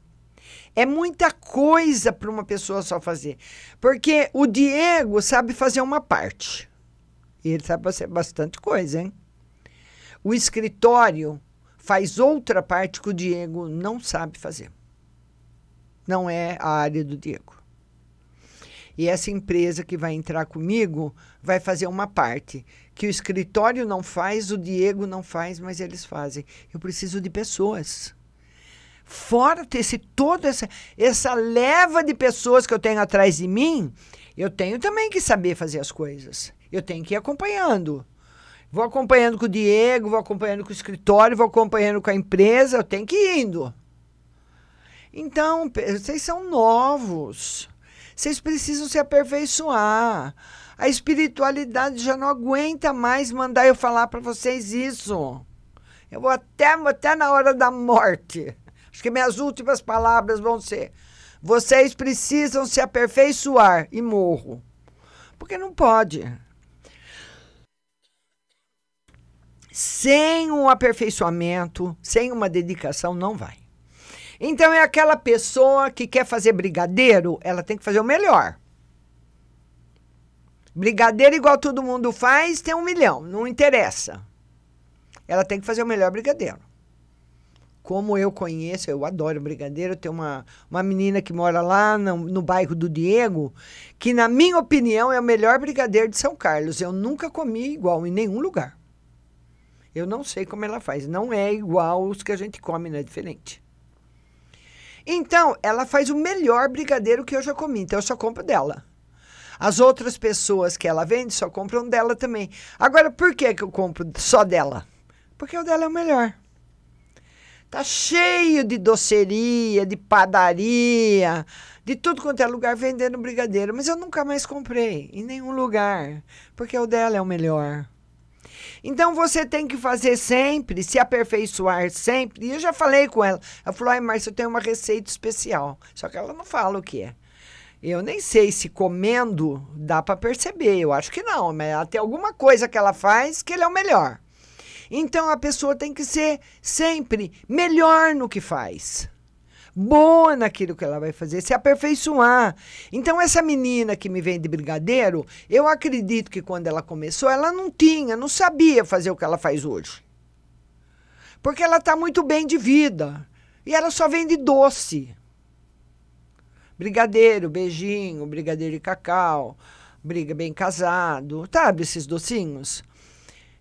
É muita coisa para uma pessoa só fazer. Porque o Diego sabe fazer uma parte. E ele sabe fazer bastante coisa, hein? O escritório faz outra parte que o Diego não sabe fazer não é a área do Diego. E essa empresa que vai entrar comigo vai fazer uma parte que o escritório não faz, o Diego não faz, mas eles fazem. Eu preciso de pessoas. Fora esse, toda essa, essa leva de pessoas que eu tenho atrás de mim, eu tenho também que saber fazer as coisas. Eu tenho que ir acompanhando. Vou acompanhando com o Diego, vou acompanhando com o escritório, vou acompanhando com a empresa, eu tenho que ir indo. Então, vocês são novos. Vocês precisam se aperfeiçoar. A espiritualidade já não aguenta mais mandar eu falar para vocês isso. Eu vou até, até na hora da morte. Acho que minhas últimas palavras vão ser: vocês precisam se aperfeiçoar e morro. Porque não pode. Sem um aperfeiçoamento, sem uma dedicação, não vai. Então é aquela pessoa que quer fazer brigadeiro, ela tem que fazer o melhor. Brigadeiro igual todo mundo faz, tem um milhão, não interessa. Ela tem que fazer o melhor brigadeiro. Como eu conheço, eu adoro brigadeiro. Tem uma, uma menina que mora lá no, no bairro do Diego, que, na minha opinião, é o melhor brigadeiro de São Carlos. Eu nunca comi igual em nenhum lugar. Eu não sei como ela faz. Não é igual os que a gente come, não é diferente. Então, ela faz o melhor brigadeiro que eu já comi, então eu só compro dela. As outras pessoas que ela vende só compram dela também. Agora, por que, que eu compro só dela? Porque o dela é o melhor. Tá cheio de doceria, de padaria, de tudo quanto é lugar vendendo brigadeiro. Mas eu nunca mais comprei em nenhum lugar, porque o dela é o melhor. Então você tem que fazer sempre, se aperfeiçoar sempre. E eu já falei com ela. Ela falou: ai, Márcia, eu tenho uma receita especial. Só que ela não fala o que é. Eu nem sei se comendo dá para perceber. Eu acho que não, mas ela tem alguma coisa que ela faz que ele é o melhor. Então a pessoa tem que ser sempre melhor no que faz. Boa naquilo que ela vai fazer, se aperfeiçoar. Então, essa menina que me vende brigadeiro, eu acredito que quando ela começou, ela não tinha, não sabia fazer o que ela faz hoje. Porque ela está muito bem de vida. E ela só vende doce. Brigadeiro, beijinho, brigadeiro de cacau, briga bem casado, sabe esses docinhos?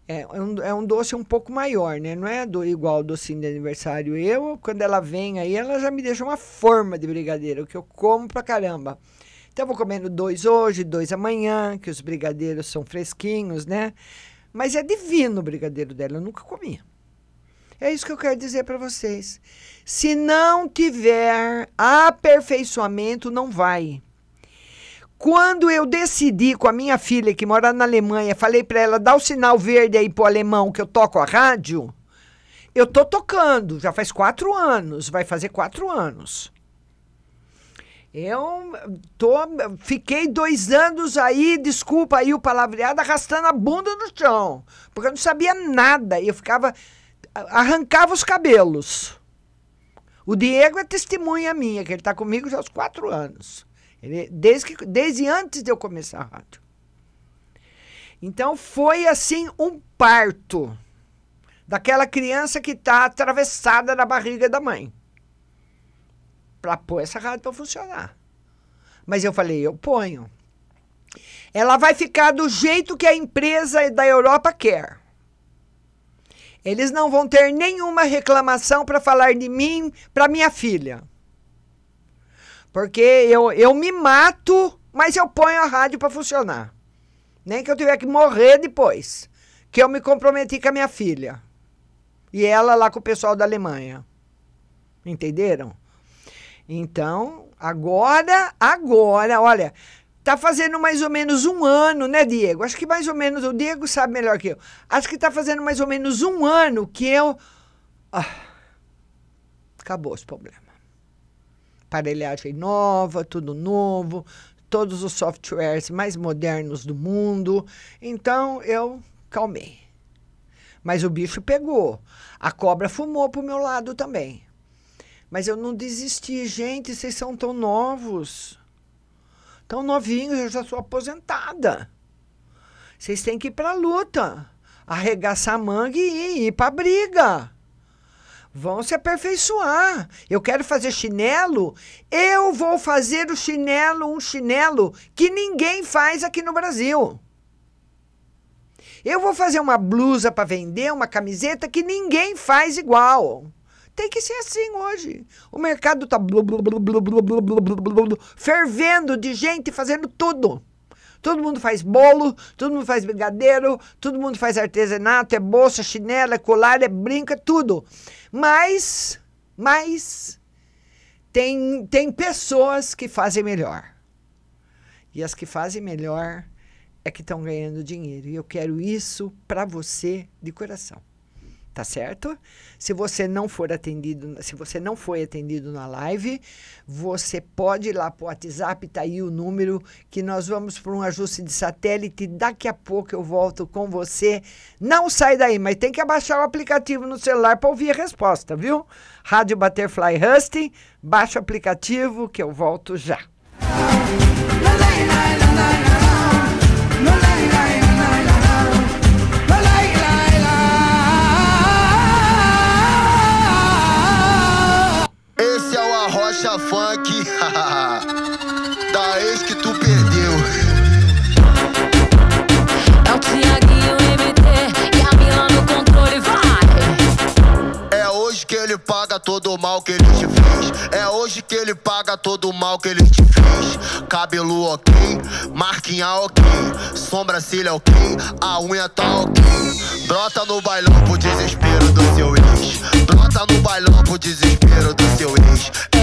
É um, é um doce um pouco maior, né? Não é do, igual o docinho de aniversário. Eu, quando ela vem aí, ela já me deixa uma forma de brigadeiro, que eu como pra caramba. Então, eu vou comendo dois hoje, dois amanhã, que os brigadeiros são fresquinhos, né? Mas é divino o brigadeiro dela, eu nunca comi. É isso que eu quero dizer para vocês. Se não tiver aperfeiçoamento, não vai. Quando eu decidi com a minha filha, que mora na Alemanha, falei para ela, dá o sinal verde aí pro alemão que eu toco a rádio, eu tô tocando, já faz quatro anos, vai fazer quatro anos. Eu tô, fiquei dois anos aí, desculpa aí o palavreado, arrastando a bunda no chão, porque eu não sabia nada, eu ficava, arrancava os cabelos. O Diego é testemunha minha, que ele está comigo já há quatro anos. Ele, desde, que, desde antes de eu começar a rádio. Então foi assim um parto daquela criança que está atravessada na barriga da mãe para pôr essa rádio para funcionar. Mas eu falei, eu ponho. Ela vai ficar do jeito que a empresa da Europa quer. Eles não vão ter nenhuma reclamação para falar de mim para minha filha. Porque eu, eu me mato, mas eu ponho a rádio para funcionar. Nem que eu tiver que morrer depois. Que eu me comprometi com a minha filha. E ela lá com o pessoal da Alemanha. Entenderam? Então, agora, agora, olha, tá fazendo mais ou menos um ano, né, Diego? Acho que mais ou menos, o Diego sabe melhor que eu. Acho que tá fazendo mais ou menos um ano que eu. Ah, acabou os problemas aparelhagem nova, tudo novo, todos os softwares mais modernos do mundo. Então eu calmei. Mas o bicho pegou. A cobra fumou pro meu lado também. Mas eu não desisti. Gente, vocês são tão novos. Tão novinhos, eu já sou aposentada. Vocês têm que ir pra luta. Arregaçar a manga e ir, ir pra briga vão se aperfeiçoar. Eu quero fazer chinelo, eu vou fazer o chinelo, um chinelo que ninguém faz aqui no Brasil. Eu vou fazer uma blusa para vender, uma camiseta que ninguém faz igual. Tem que ser assim hoje. O mercado está fervendo de gente fazendo tudo. Todo mundo faz bolo, todo mundo faz brigadeiro, todo mundo faz artesanato, é bolsa, chinela, é colar, é brinca, é tudo. Mas, mas tem, tem pessoas que fazem melhor. E as que fazem melhor é que estão ganhando dinheiro. E eu quero isso para você de coração tá certo? Se você não for atendido, se você não foi atendido na live, você pode ir lá para o WhatsApp, tá aí o número que nós vamos para um ajuste de satélite. Daqui a pouco eu volto com você. Não sai daí, mas tem que abaixar o aplicativo no celular para ouvir a resposta, viu? Rádio Butterfly Husting, baixa o aplicativo que eu volto já. Funk Da ex que tu perdeu É o Tiaguinho MT E a Mila no controle vai É hoje que ele paga todo o mal que ele te fez. É hoje que ele paga todo o mal que ele te fez. Cabelo ok, marquinha ok, sobrancelha ok, a unha tá ok. Brota no bailão pro desespero do seu ex. Brota no bailão pro desespero do seu ex.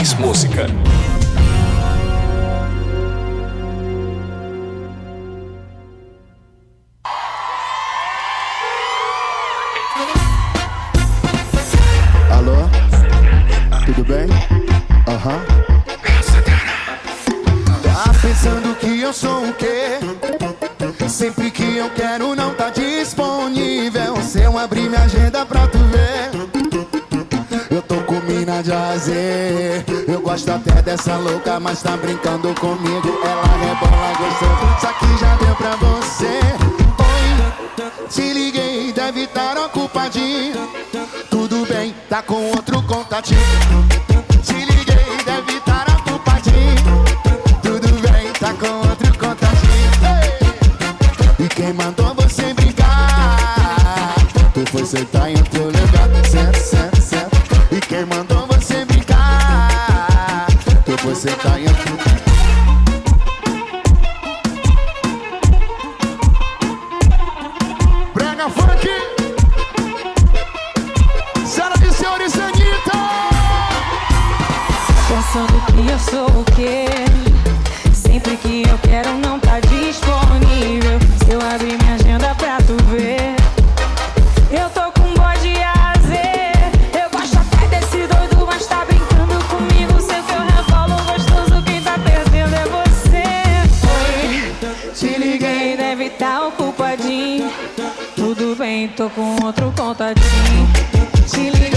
Mais música. Alô? Tudo bem? Aham. Tá pensando que eu sou o quê? Sempre que eu quero não tá disponível. Se eu abrir minha agenda pra tu ver, com mina de azer. Eu gosto até dessa louca, mas tá brincando comigo. Ela rebola gostoso, só que já deu pra você. Oi, te liguei, deve estar ocupadinho. Tudo bem, tá com outro contatinho. Foi sentar em com outro contatinho. Te liguei,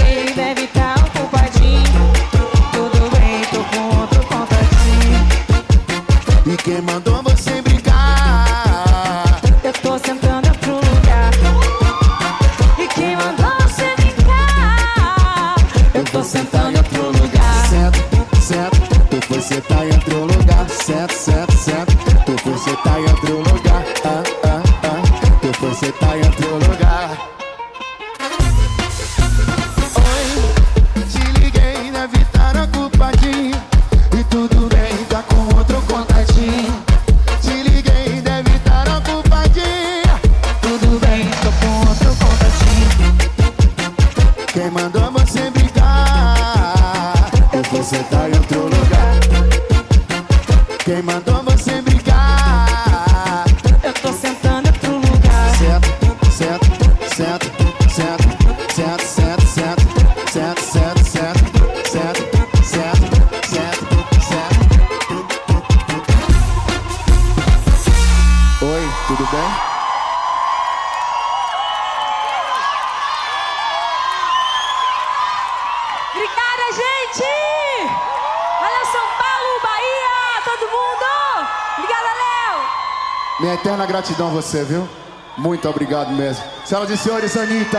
Quem mandou você? gratidão a você, viu? Muito obrigado mesmo. Senhoras e senhores, Anitta.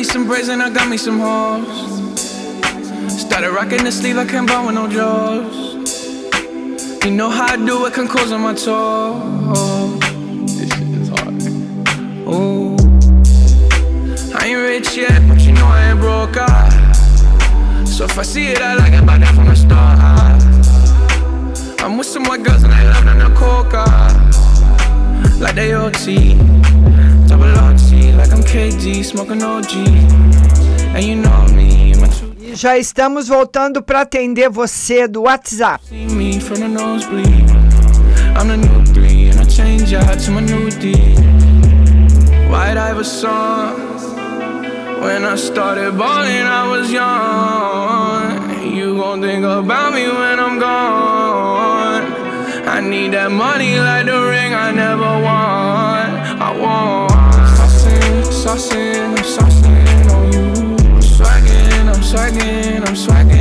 me some braids and I got me some hoes. Started rocking the sleeve, I can't buy with no jaws. You know how I do it, can close on my toes. This shit is hard. Ooh. I ain't rich yet, but you know I ain't broke. Ah. So if I see it, I like it buy that from the start. Ah. I'm with some white girls and they love them the coca. Ah. Like they OT. Double E já estamos voltando para atender você do WhatsApp. White Ivor song. When I started balling, I was young. I need that money like the ring I never won. I want. Saucing, I'm saucing on you. I'm swagging, I'm swagging, I'm swagging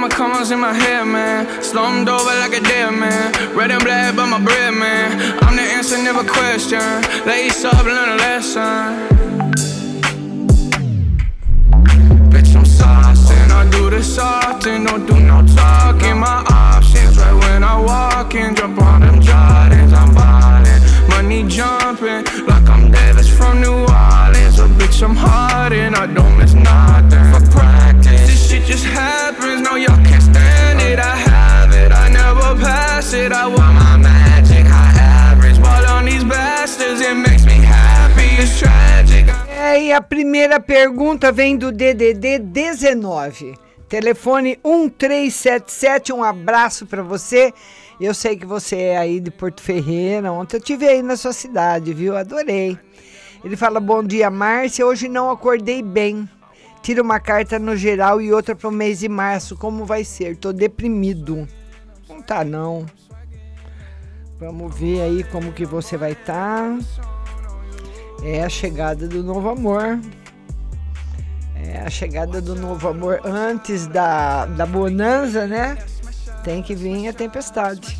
comma commas in my hair, man. Slumped over like a dead man. Red and black, but my bread, man. I'm the answer, never question. Lace up, learn a lesson. Bitch, I'm saucing. I do this often, don't do no talking. My options right when I walk in, jump on them Jordans. I'm ballin', money jumping like I'm Davis from New Orleans. A bitch, I'm hard and I don't miss nothing for practice. A primeira pergunta vem do DDD 19. Telefone 1377, um abraço para você. Eu sei que você é aí de Porto Ferreira. Ontem eu tive aí na sua cidade, viu? Adorei. Ele fala: Bom dia, Márcia. Hoje não acordei bem. Tira uma carta no geral e outra pro mês de março. Como vai ser? Tô deprimido. Não tá, não. Vamos ver aí como que você vai estar. É a chegada do novo amor. É a chegada do novo amor antes da, da bonança, né? Tem que vir a tempestade.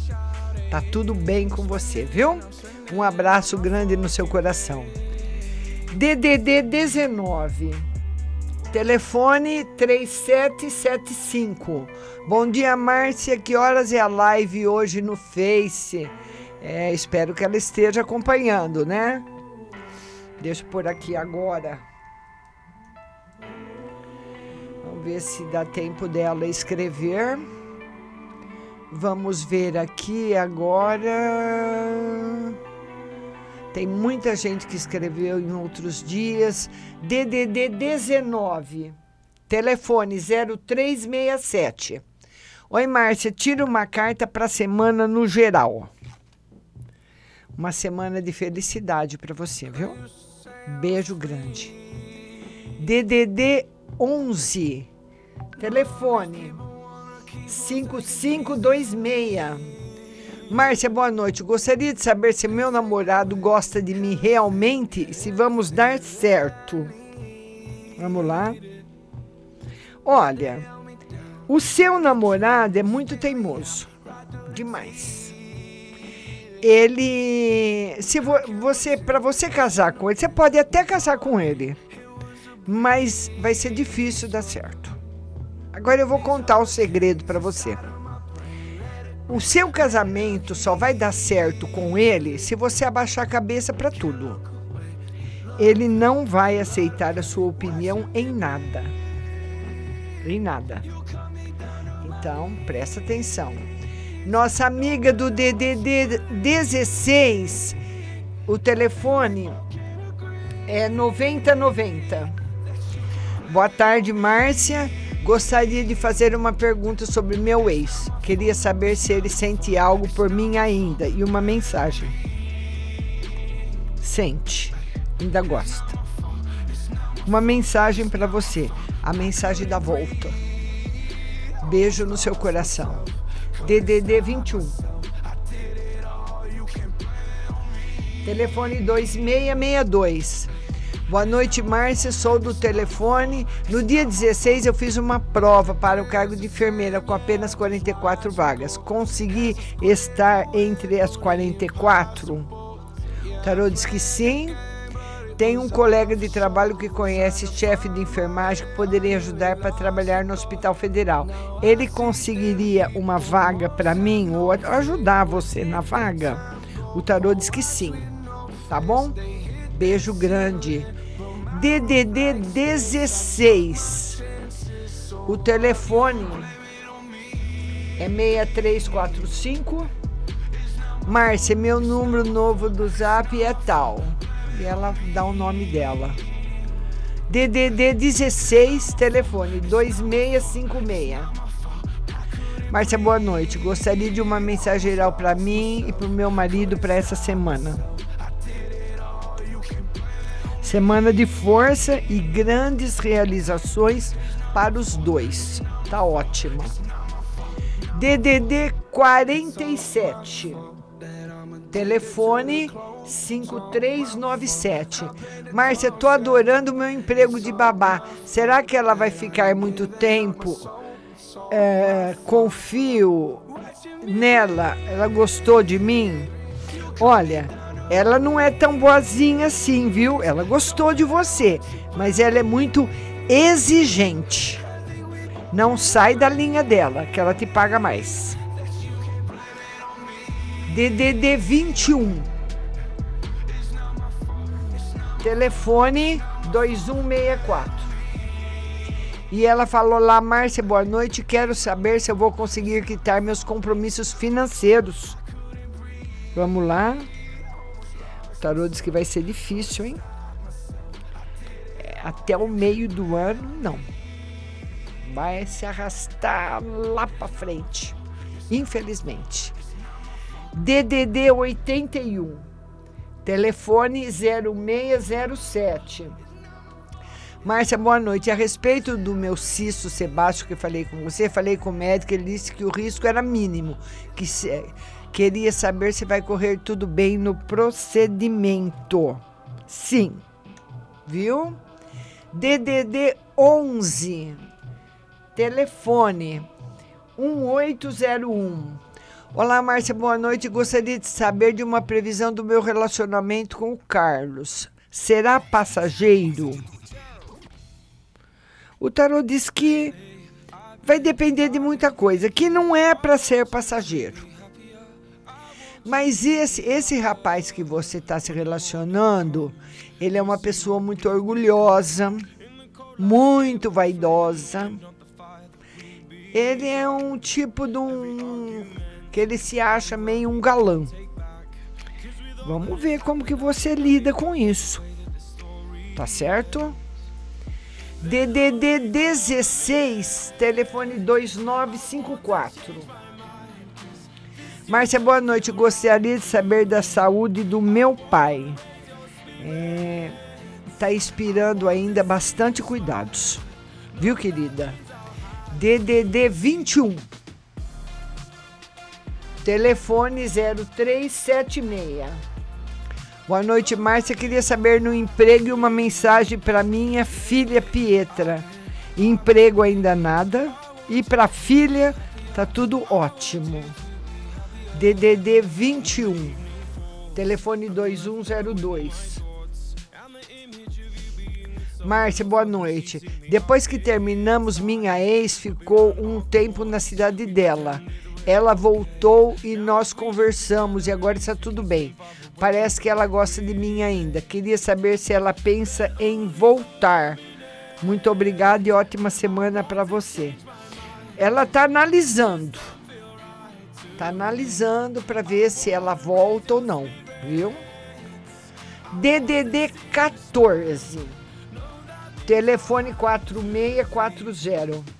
Tá tudo bem com você, viu? Um abraço grande no seu coração. DDD 19. Telefone 3775. Bom dia, Márcia. Que horas é a live hoje no Face? É, espero que ela esteja acompanhando, né? Deixa pôr aqui agora. Vamos ver se dá tempo dela escrever. Vamos ver aqui agora. Tem muita gente que escreveu em outros dias. DDD 19, telefone 0367. Oi, Márcia, tira uma carta para a semana no geral. Uma semana de felicidade para você, viu? Beijo grande. DDD 11, telefone 5526. Márcia, boa noite. Gostaria de saber se meu namorado gosta de mim realmente e se vamos dar certo. Vamos lá. Olha, o seu namorado é muito teimoso. Demais. Ele. Se vo, você. para você casar com ele, você pode até casar com ele. Mas vai ser difícil dar certo. Agora eu vou contar o segredo para você. O seu casamento só vai dar certo com ele se você abaixar a cabeça para tudo. Ele não vai aceitar a sua opinião em nada. Em nada. Então, presta atenção. Nossa amiga do DDD 16, o telefone é 9090. Boa tarde, Márcia. Gostaria de fazer uma pergunta sobre meu ex. Queria saber se ele sente algo por mim ainda e uma mensagem. Sente, ainda gosta. Uma mensagem para você, a mensagem da volta. Beijo no seu coração. DDD 21. Telefone 2662. Boa noite, Márcia. Sou do telefone. No dia 16, eu fiz uma prova para o cargo de enfermeira com apenas 44 vagas. Consegui estar entre as 44? O tarô diz que sim. Tem um colega de trabalho que conhece chefe de enfermagem que poderia ajudar para trabalhar no Hospital Federal. Ele conseguiria uma vaga para mim ou ajudar você na vaga? O tarô diz que sim. Tá bom? Beijo grande. DDD 16. O telefone é 6345. Márcia, meu número novo do zap é tal. E ela dá o nome dela. DDD 16, telefone 2656. Márcia, boa noite. Gostaria de uma mensagem geral para mim e para o meu marido para essa semana. Semana de força e grandes realizações para os dois. Tá ótimo. DDD 47. Telefone 5397. Márcia, tô adorando o meu emprego de babá. Será que ela vai ficar muito tempo? É, confio nela. Ela gostou de mim? Olha, ela não é tão boazinha assim, viu? Ela gostou de você, mas ela é muito exigente. Não sai da linha dela, que ela te paga mais. DDD 21. Telefone 2164. E ela falou lá, Márcia, boa noite. Quero saber se eu vou conseguir quitar meus compromissos financeiros. Vamos lá. O tarô diz que vai ser difícil, hein? É, Até o meio do ano, não. Vai se arrastar lá para frente. Infelizmente. DDD 81. Telefone 0607. Márcia, boa noite. A respeito do meu cisto Sebastião que falei com você, falei com o médico, ele disse que o risco era mínimo, que se- queria saber se vai correr tudo bem no procedimento. Sim. Viu? DDD 11. Telefone 1801. Olá, Márcia, boa noite. Gostaria de saber de uma previsão do meu relacionamento com o Carlos. Será passageiro? O tarô diz que vai depender de muita coisa, que não é para ser passageiro. Mas esse, esse rapaz que você está se relacionando, ele é uma pessoa muito orgulhosa, muito vaidosa. Ele é um tipo de um que ele se acha meio um galã. Vamos ver como que você lida com isso. Tá certo? DDD 16, telefone 2954. Márcia, boa noite. Gostaria de saber da saúde do meu pai. É, tá inspirando ainda bastante cuidados. Viu, querida? DDD 21. Telefone 0376. Boa noite, Márcia. Queria saber no emprego e uma mensagem para minha filha Pietra. Emprego ainda nada. E para filha tá tudo ótimo. DDD 21. Telefone 2102. Márcia, boa noite. Depois que terminamos, minha ex ficou um tempo na cidade dela. Ela voltou e nós conversamos e agora está tudo bem. Parece que ela gosta de mim ainda. Queria saber se ela pensa em voltar. Muito obrigada e ótima semana para você. Ela está analisando. Está analisando para ver se ela volta ou não, viu? DDD 14. Telefone 4640.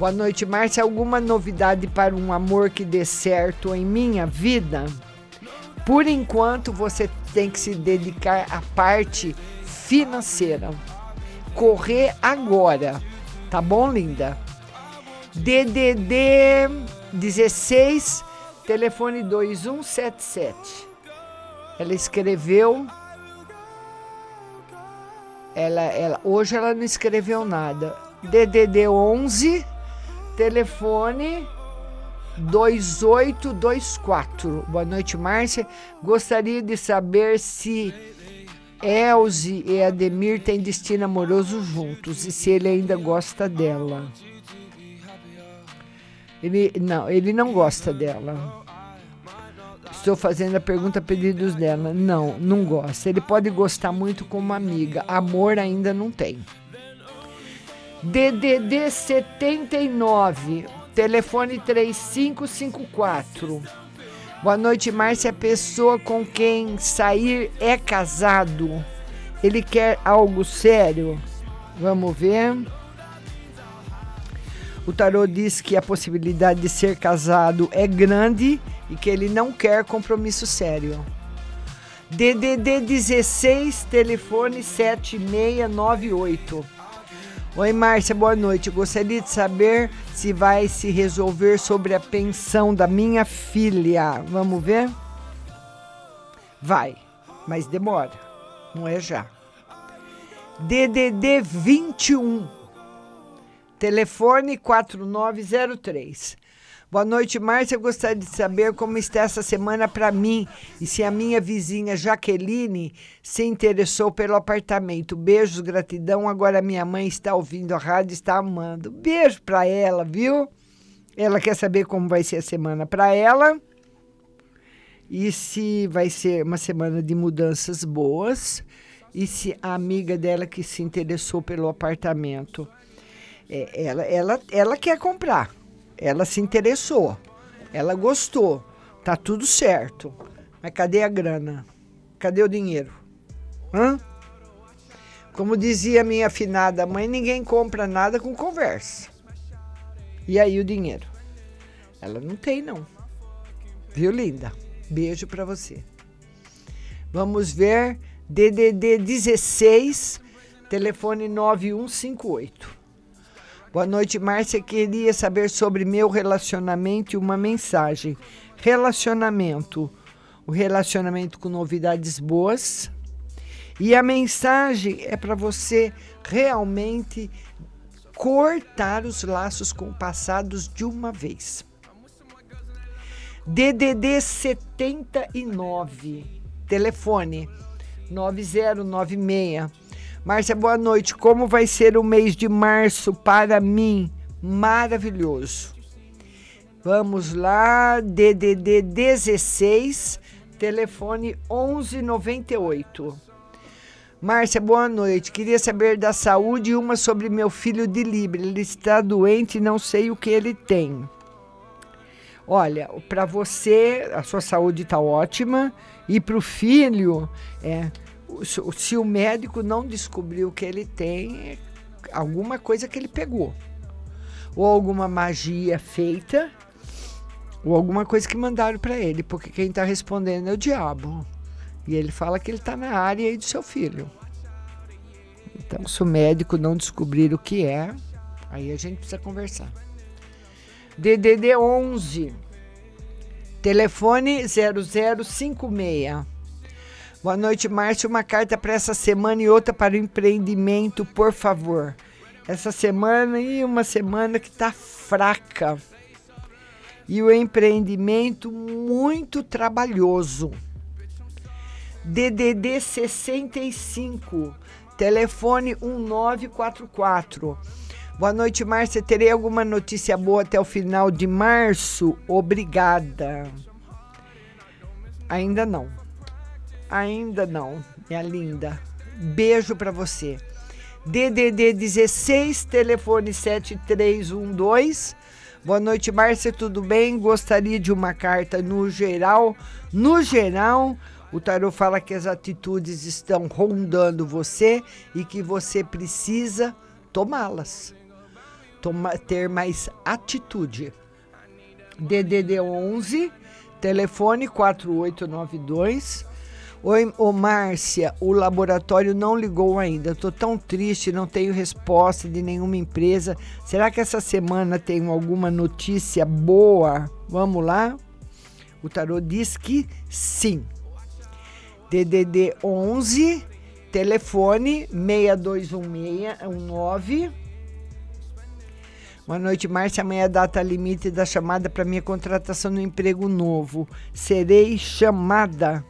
Boa noite, Márcia. Alguma novidade para um amor que dê certo em minha vida? Por enquanto, você tem que se dedicar à parte financeira. Correr agora. Tá bom, linda? DDD 16, telefone 2177. Ela escreveu. Ela, ela, hoje ela não escreveu nada. DDD 11, telefone 2824. Boa noite, Márcia. Gostaria de saber se Elze e Ademir têm destino amoroso juntos e se ele ainda gosta dela. Ele não, ele não gosta dela. Estou fazendo a pergunta a pedidos dela. Não, não gosta. Ele pode gostar muito como amiga. Amor ainda não tem. DDD 79, telefone 3554. Boa noite, Márcia. A pessoa com quem sair é casado. Ele quer algo sério? Vamos ver. O tarô diz que a possibilidade de ser casado é grande e que ele não quer compromisso sério. DDD 16, telefone 7698. Oi, Márcia, boa noite. Gostaria de saber se vai se resolver sobre a pensão da minha filha. Vamos ver? Vai, mas demora. Não é já. DDD 21, telefone 4903. Boa noite, Márcia. Eu gostaria de saber como está essa semana para mim e se a minha vizinha Jaqueline se interessou pelo apartamento. Beijos, gratidão. Agora minha mãe está ouvindo a rádio, está amando. Beijo para ela, viu? Ela quer saber como vai ser a semana para ela e se vai ser uma semana de mudanças boas e se a amiga dela que se interessou pelo apartamento, é, ela, ela, ela quer comprar ela se interessou, ela gostou, tá tudo certo. Mas cadê a grana? Cadê o dinheiro? Hã? Como dizia minha afinada mãe, ninguém compra nada com conversa. E aí o dinheiro? Ela não tem, não. Viu, linda? Beijo para você. Vamos ver DDD 16, telefone 9158. Boa noite, Márcia. Queria saber sobre meu relacionamento e uma mensagem. Relacionamento. O relacionamento com novidades boas. E a mensagem é para você realmente cortar os laços com passados de uma vez. DDD 79, telefone 9096 Márcia, boa noite. Como vai ser o mês de março para mim? Maravilhoso. Vamos lá, DDD 16, telefone 1198. Márcia, boa noite. Queria saber da saúde e uma sobre meu filho de Libra. Ele está doente e não sei o que ele tem. Olha, para você, a sua saúde está ótima. E para o filho, é, se o médico não descobriu que ele tem alguma coisa que ele pegou, ou alguma magia feita, ou alguma coisa que mandaram para ele, porque quem está respondendo é o diabo. E ele fala que ele está na área aí do seu filho. Então, se o médico não descobrir o que é, aí a gente precisa conversar. DDD 11, telefone 0056. Boa noite, Márcio. Uma carta para essa semana e outra para o empreendimento, por favor. Essa semana e uma semana que está fraca. E o empreendimento muito trabalhoso. DDD 65, telefone 1944. Boa noite, Márcia. Terei alguma notícia boa até o final de março? Obrigada. Ainda não. Ainda não, minha linda. Beijo para você. DDD 16, telefone 7312. Boa noite, Márcia, tudo bem? Gostaria de uma carta no geral. No geral, o tarot fala que as atitudes estão rondando você e que você precisa tomá-las. Toma, ter mais atitude. DDD 11, telefone 4892. Oi, ô Márcia, o laboratório não ligou ainda. Estou tão triste, não tenho resposta de nenhuma empresa. Será que essa semana tem alguma notícia boa? Vamos lá? O tarô diz que sim. DDD 11, telefone 621619. Boa noite, Márcia. Amanhã é a data limite da chamada para minha contratação no emprego novo. Serei chamada.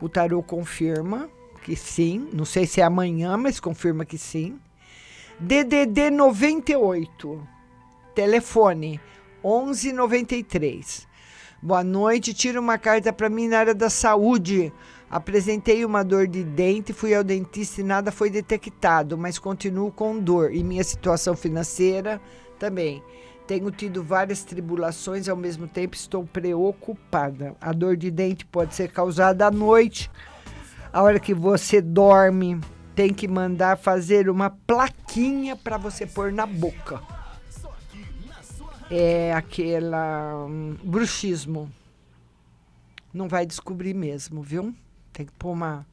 O tarô confirma que sim. Não sei se é amanhã, mas confirma que sim. DDD 98. Telefone 1193. Boa noite. Tira uma carta para mim na área da saúde. Apresentei uma dor de dente, fui ao dentista e nada foi detectado, mas continuo com dor. E minha situação financeira também. Tenho tido várias tribulações ao mesmo tempo, estou preocupada. A dor de dente pode ser causada à noite, a hora que você dorme. Tem que mandar fazer uma plaquinha para você pôr na boca. É aquela hum, bruxismo. Não vai descobrir mesmo, viu? Tem que pôr uma,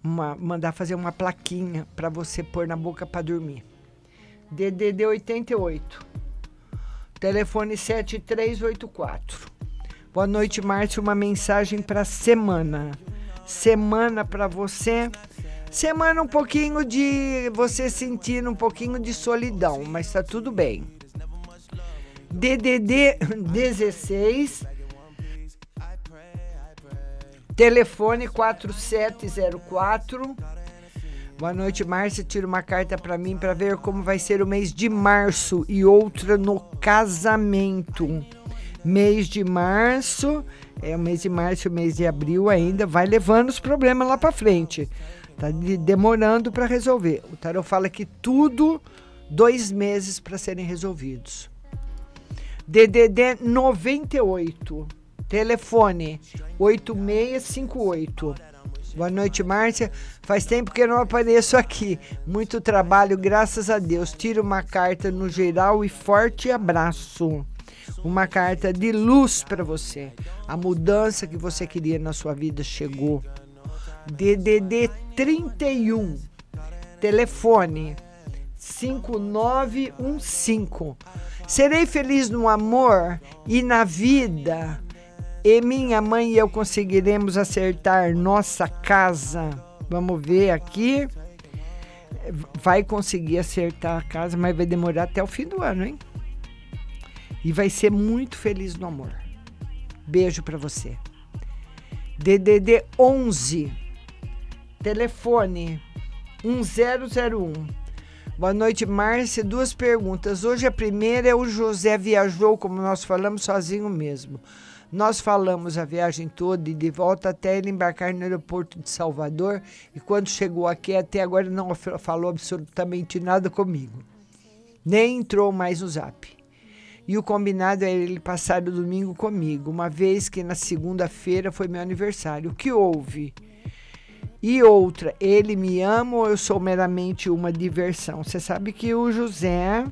uma mandar fazer uma plaquinha para você pôr na boca para dormir. DDD 88. Telefone 7384. Boa noite, Márcio. Uma mensagem para semana. Semana para você. Semana um pouquinho de você sentindo um pouquinho de solidão, mas tá tudo bem. DDD 16 Telefone 4704. Boa noite, Márcia. Tira uma carta para mim para ver como vai ser o mês de março e outra no casamento. Mês de março, é o mês de março o mês de abril ainda vai levando os problemas lá para frente. Tá de- demorando para resolver. O tarot fala que tudo dois meses para serem resolvidos. DDD 98. Telefone 8658. Boa noite, Márcia. Faz tempo que eu não apareço aqui. Muito trabalho, graças a Deus. Tira uma carta no geral e forte abraço. Uma carta de luz para você. A mudança que você queria na sua vida chegou. DDD 31. Telefone 5915. Serei feliz no amor e na vida. E minha mãe e eu conseguiremos acertar nossa casa. Vamos ver aqui. Vai conseguir acertar a casa, mas vai demorar até o fim do ano, hein? E vai ser muito feliz no amor. Beijo para você. DDD 11. Telefone 1001. Boa noite, Márcia. Duas perguntas. Hoje a primeira é o José viajou, como nós falamos, sozinho mesmo. Nós falamos a viagem toda e de volta até ele embarcar no aeroporto de Salvador. E quando chegou aqui, até agora não fa- falou absolutamente nada comigo. Nem entrou mais no zap. E o combinado é ele passar o domingo comigo, uma vez que na segunda-feira foi meu aniversário. O que houve? E outra, ele me ama ou eu sou meramente uma diversão? Você sabe que o José,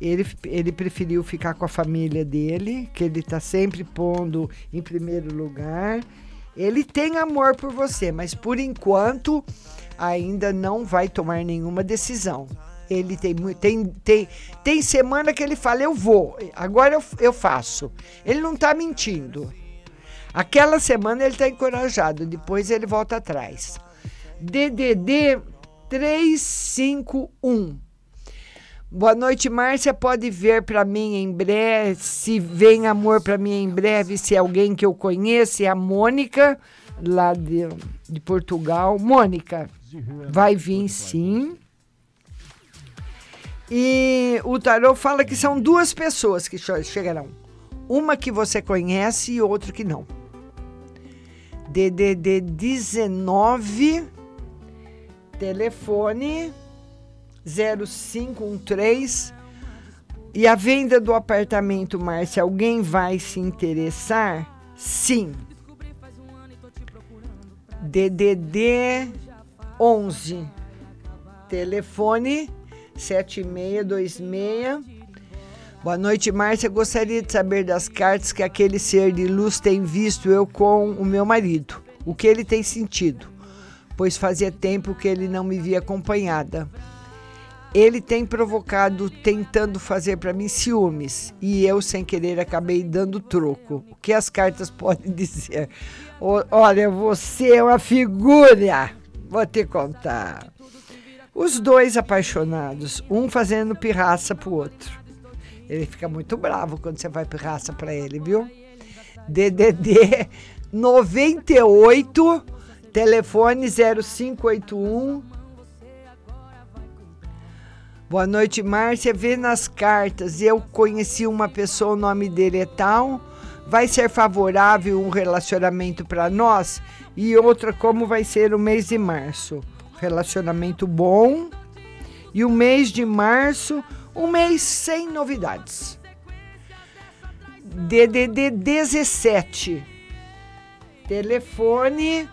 ele, ele preferiu ficar com a família dele, que ele está sempre pondo em primeiro lugar. Ele tem amor por você, mas por enquanto ainda não vai tomar nenhuma decisão. Ele tem, tem, tem, tem semana que ele fala, eu vou, agora eu, eu faço. Ele não está mentindo. Aquela semana ele está encorajado, depois ele volta atrás. DDD 351. Boa noite, Márcia. Pode ver para mim em breve, se vem amor para mim em breve, se é alguém que eu conheço, é a Mônica, lá de, de Portugal. Mônica, vai vir sim. E o tarô fala que são duas pessoas que chegarão. Uma que você conhece e outra que não. DDD 19, telefone 0513. E a venda do apartamento, Márcia, alguém vai se interessar? Sim. DDD 11, telefone 7626. Boa noite, Márcia. Gostaria de saber das cartas que aquele ser de luz tem visto eu com o meu marido. O que ele tem sentido, pois fazia tempo que ele não me via acompanhada. Ele tem provocado, tentando fazer para mim ciúmes, e eu, sem querer, acabei dando troco. O que as cartas podem dizer? Olha, você é uma figura! Vou te contar. Os dois apaixonados, um fazendo pirraça pro outro. Ele fica muito bravo quando você vai pirraça para ele, viu? DDD 98, telefone 0581. Boa noite, Márcia. Vê nas cartas. Eu conheci uma pessoa, o nome dele é tal. vai ser favorável um relacionamento para nós e outra como vai ser o mês de março. Relacionamento bom e o mês de março, um mês sem novidades. DDD 17. Telefone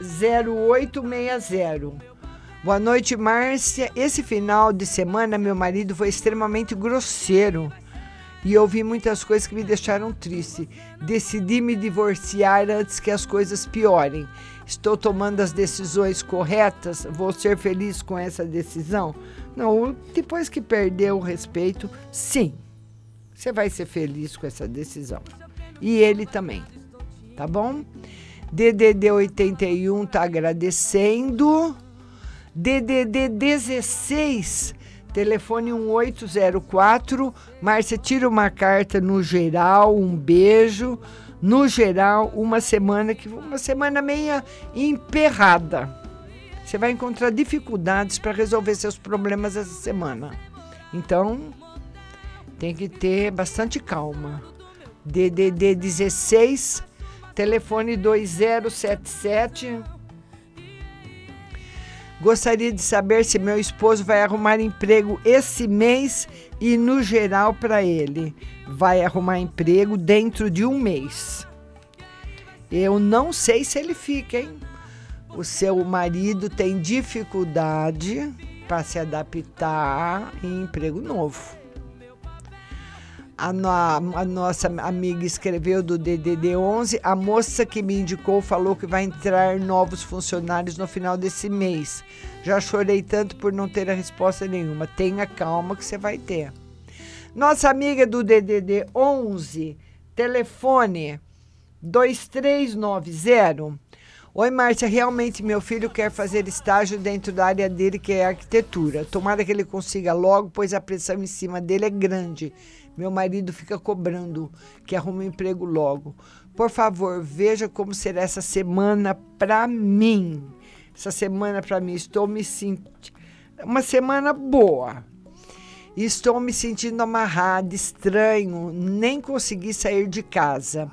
0860. Boa noite, Márcia. Esse final de semana, meu marido foi extremamente grosseiro e ouvi muitas coisas que me deixaram triste. Decidi me divorciar antes que as coisas piorem. Estou tomando as decisões corretas? Vou ser feliz com essa decisão? Não, depois que perder o respeito, sim. Você vai ser feliz com essa decisão. E ele também. Tá bom? DDD 81 tá agradecendo. DDD 16, telefone 1804. Márcia, tira uma carta no geral, um beijo. No geral, uma semana que uma semana meia emperrada. Você vai encontrar dificuldades para resolver seus problemas essa semana. Então, tem que ter bastante calma. DDD 16, telefone 2077. Gostaria de saber se meu esposo vai arrumar emprego esse mês e no geral para ele. Vai arrumar emprego dentro de um mês. Eu não sei se ele fica, hein? O seu marido tem dificuldade para se adaptar em emprego novo. A, a, nossa amiga escreveu do DDD 11. A moça que me indicou falou que vai entrar novos funcionários no final desse mês. Já chorei tanto por não ter a resposta nenhuma. Tenha calma que você vai ter. Nossa amiga do DDD 11, telefone 2390. Oi, Márcia. Realmente, meu filho quer fazer estágio dentro da área dele, que é arquitetura. Tomara que ele consiga logo, pois a pressão em cima dele é grande. Meu marido fica cobrando que arrume um emprego logo. Por favor, veja como será essa semana para mim. Essa semana para mim, estou me sentindo. Uma semana boa. Estou me sentindo amarrada, estranho, nem consegui sair de casa.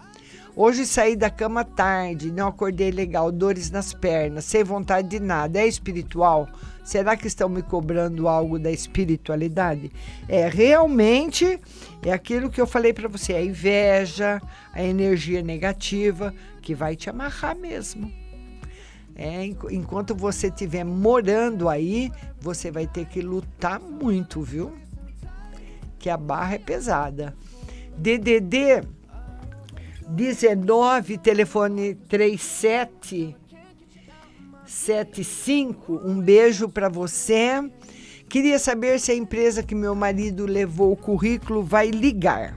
Hoje saí da cama tarde, não acordei legal, dores nas pernas, sem vontade de nada. É espiritual? Será que estão me cobrando algo da espiritualidade? É realmente é aquilo que eu falei para você, a inveja, a energia negativa que vai te amarrar mesmo. É, enquanto você estiver morando aí, você vai ter que lutar muito, viu? Que a barra é pesada. DDD 19, telefone 37 75. Um beijo para você. Queria saber se a empresa que meu marido levou o currículo vai ligar.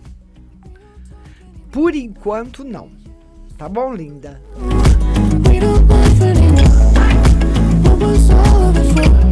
Por enquanto, não. Tá bom, linda? We